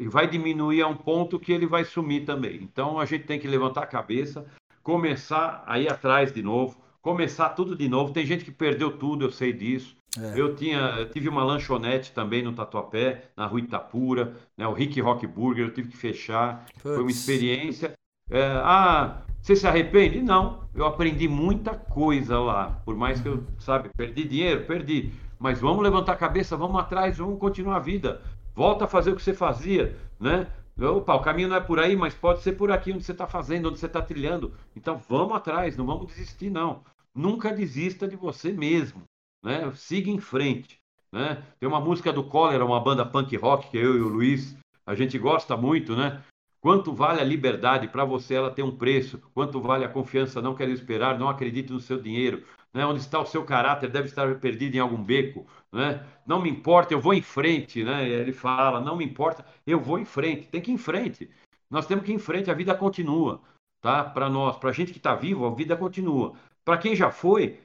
vai diminuir a um ponto que ele vai sumir também. Então a gente tem que levantar a cabeça, começar a ir atrás de novo, começar tudo de novo. Tem gente que perdeu tudo, eu sei disso. É. Eu tinha, eu tive uma lanchonete também no Tatuapé, na Rua Itapura, né? O Rick Rock Burger, eu tive que fechar. Foi uma experiência. É, ah, você se arrepende? Não, eu aprendi muita coisa lá. Por mais que eu, sabe, perdi dinheiro, perdi. Mas vamos levantar a cabeça, vamos atrás, vamos continuar a vida. Volta a fazer o que você fazia, né? Opa, o caminho não é por aí, mas pode ser por aqui onde você está fazendo, onde você está trilhando. Então vamos atrás, não vamos desistir, não. Nunca desista de você mesmo, né? Siga em frente, né? Tem uma música do Cólera, uma banda punk rock que eu e o Luiz, a gente gosta muito, né? Quanto vale a liberdade para você? Ela tem um preço. Quanto vale a confiança? Não quero esperar, não acredite no seu dinheiro. Né? Onde está o seu caráter? Deve estar perdido em algum beco. Né? Não me importa, eu vou em frente. Né? Ele fala: não me importa, eu vou em frente. Tem que ir em frente. Nós temos que ir em frente, a vida continua. Tá? Para nós, para a gente que está vivo, a vida continua. Para quem já foi,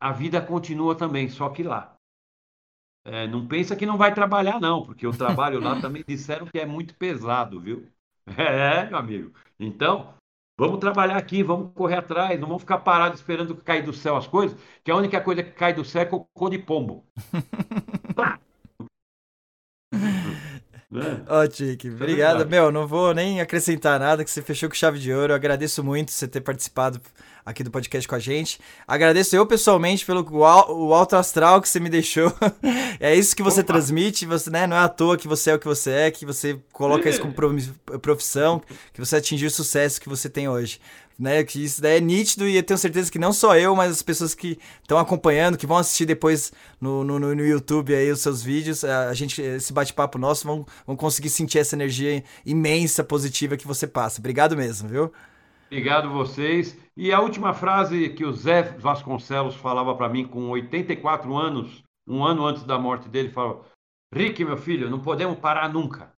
a vida continua também, só que lá. É, não pensa que não vai trabalhar, não, porque o trabalho lá também disseram que é muito pesado, viu? É, meu amigo. Então, vamos trabalhar aqui, vamos correr atrás, não vamos ficar parados esperando cair do céu as coisas, que a única coisa que cai do céu é cocô de pombo. Pá! Né? Ó, Tiki, obrigado. verdade. Meu, não vou nem acrescentar nada, que você fechou com chave de ouro. Eu agradeço muito você ter participado aqui do podcast com a gente. Agradeço eu pessoalmente pelo o al- o alto astral que você me deixou. é isso que você Opa. transmite, você, né? Não é à toa que você é o que você é, que você coloca isso como profissão, que você atingiu o sucesso que você tem hoje. Né, que isso daí é nítido e eu tenho certeza que não só eu, mas as pessoas que estão acompanhando, que vão assistir depois no, no, no YouTube aí os seus vídeos, a, a gente, esse bate-papo nosso, vão, vão conseguir sentir essa energia imensa, positiva que você passa. Obrigado mesmo, viu? Obrigado vocês. E a última frase que o Zé Vasconcelos falava para mim com 84 anos, um ano antes da morte dele, falou: Rick, meu filho, não podemos parar nunca.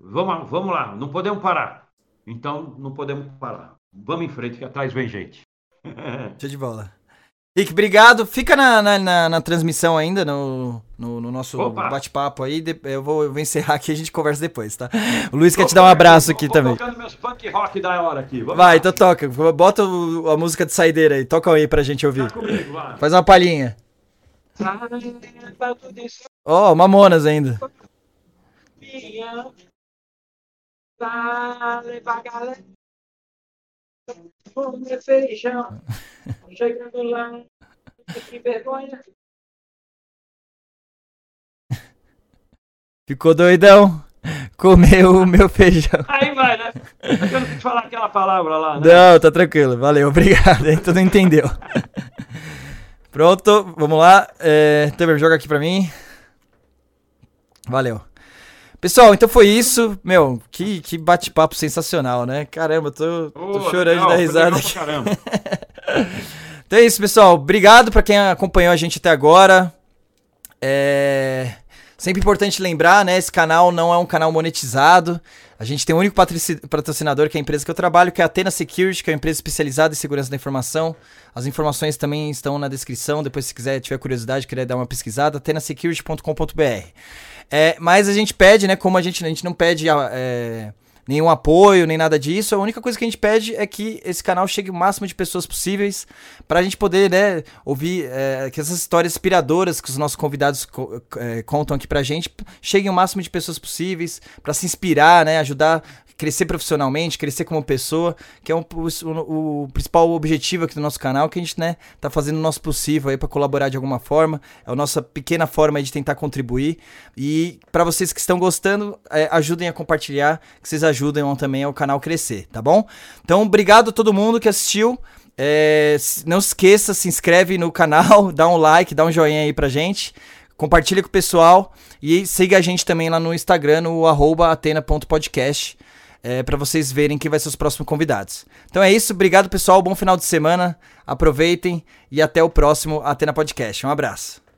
Vamos, vamos lá, não podemos parar. Então, não podemos parar. Vamos em frente, que atrás vem gente. Show de bola. Rick, obrigado. Fica na, na, na- na transmissão ainda, no, no, no nosso Opa. bate-papo aí. Eu, vou, eu vou encerrar aqui e a gente conversa depois, tá? O Luiz quer te dar um abraço aqui Vou também. tocando meus punk rock da hora aqui. Vamos Vai, lá. então toca. Bota o- a música de saideira aí. Toca aí pra gente ouvir. Tá comigo. Faz uma palhinha. Ó, Mamonas ainda. Pra galera. Comer feijão. Chegando lá. Que vergonha. Ficou doidão? Comeu o meu feijão. Aí vai, né? Eu não quis falar aquela palavra lá, né? Não, tá tranquilo. Valeu, obrigado. Aí tu não entendeu. Pronto, vamos lá. É, Temer, joga aqui pra mim. Valeu. Pessoal, então foi isso. Meu, que, que bate-papo sensacional, né? Caramba, tô, tô Ô, chorando legal, foi risada aqui. caramba. Então é isso, pessoal. Obrigado pra quem acompanhou a gente até agora. É... Sempre importante lembrar, né? Esse canal não é um canal monetizado. A gente tem um único patrocinador, que é a empresa que eu trabalho, que é a Atena Security, que é uma empresa especializada em segurança da informação. As informações também estão na descrição. Depois, se quiser, tiver curiosidade, querer dar uma pesquisada, atenasecurity.com.br. É, mas a gente pede, né? Como a gente, a gente não pede. É, nenhum apoio, nem nada disso. A única coisa que a gente pede é que esse canal chegue o máximo de pessoas possíveis para a gente poder, né, ouvir é, que essas histórias inspiradoras que os nossos convidados co é, contam aqui pra gente cheguem o máximo de pessoas possíveis para se inspirar, né, ajudar crescer profissionalmente, crescer como pessoa, que é um, o, o, principal objetivo aqui do nosso canal, que a gente, né, tá fazendo o nosso possível aí para colaborar de alguma forma. É a nossa pequena forma de tentar contribuir. E para vocês que estão gostando, é, ajudem a compartilhar, que vocês ajudem também ao canal crescer, tá bom? Então, obrigado a todo mundo que assistiu. É, não esqueça, se inscreve no canal, dá um like, dá um joinha aí pra gente. Compartilha com o pessoal e siga a gente também lá no Instagram, no atena.podcast é, para vocês verem quem vai ser os próximos convidados. Então é isso, obrigado pessoal, bom final de semana, aproveitem e até o próximo Atena Podcast. Um abraço.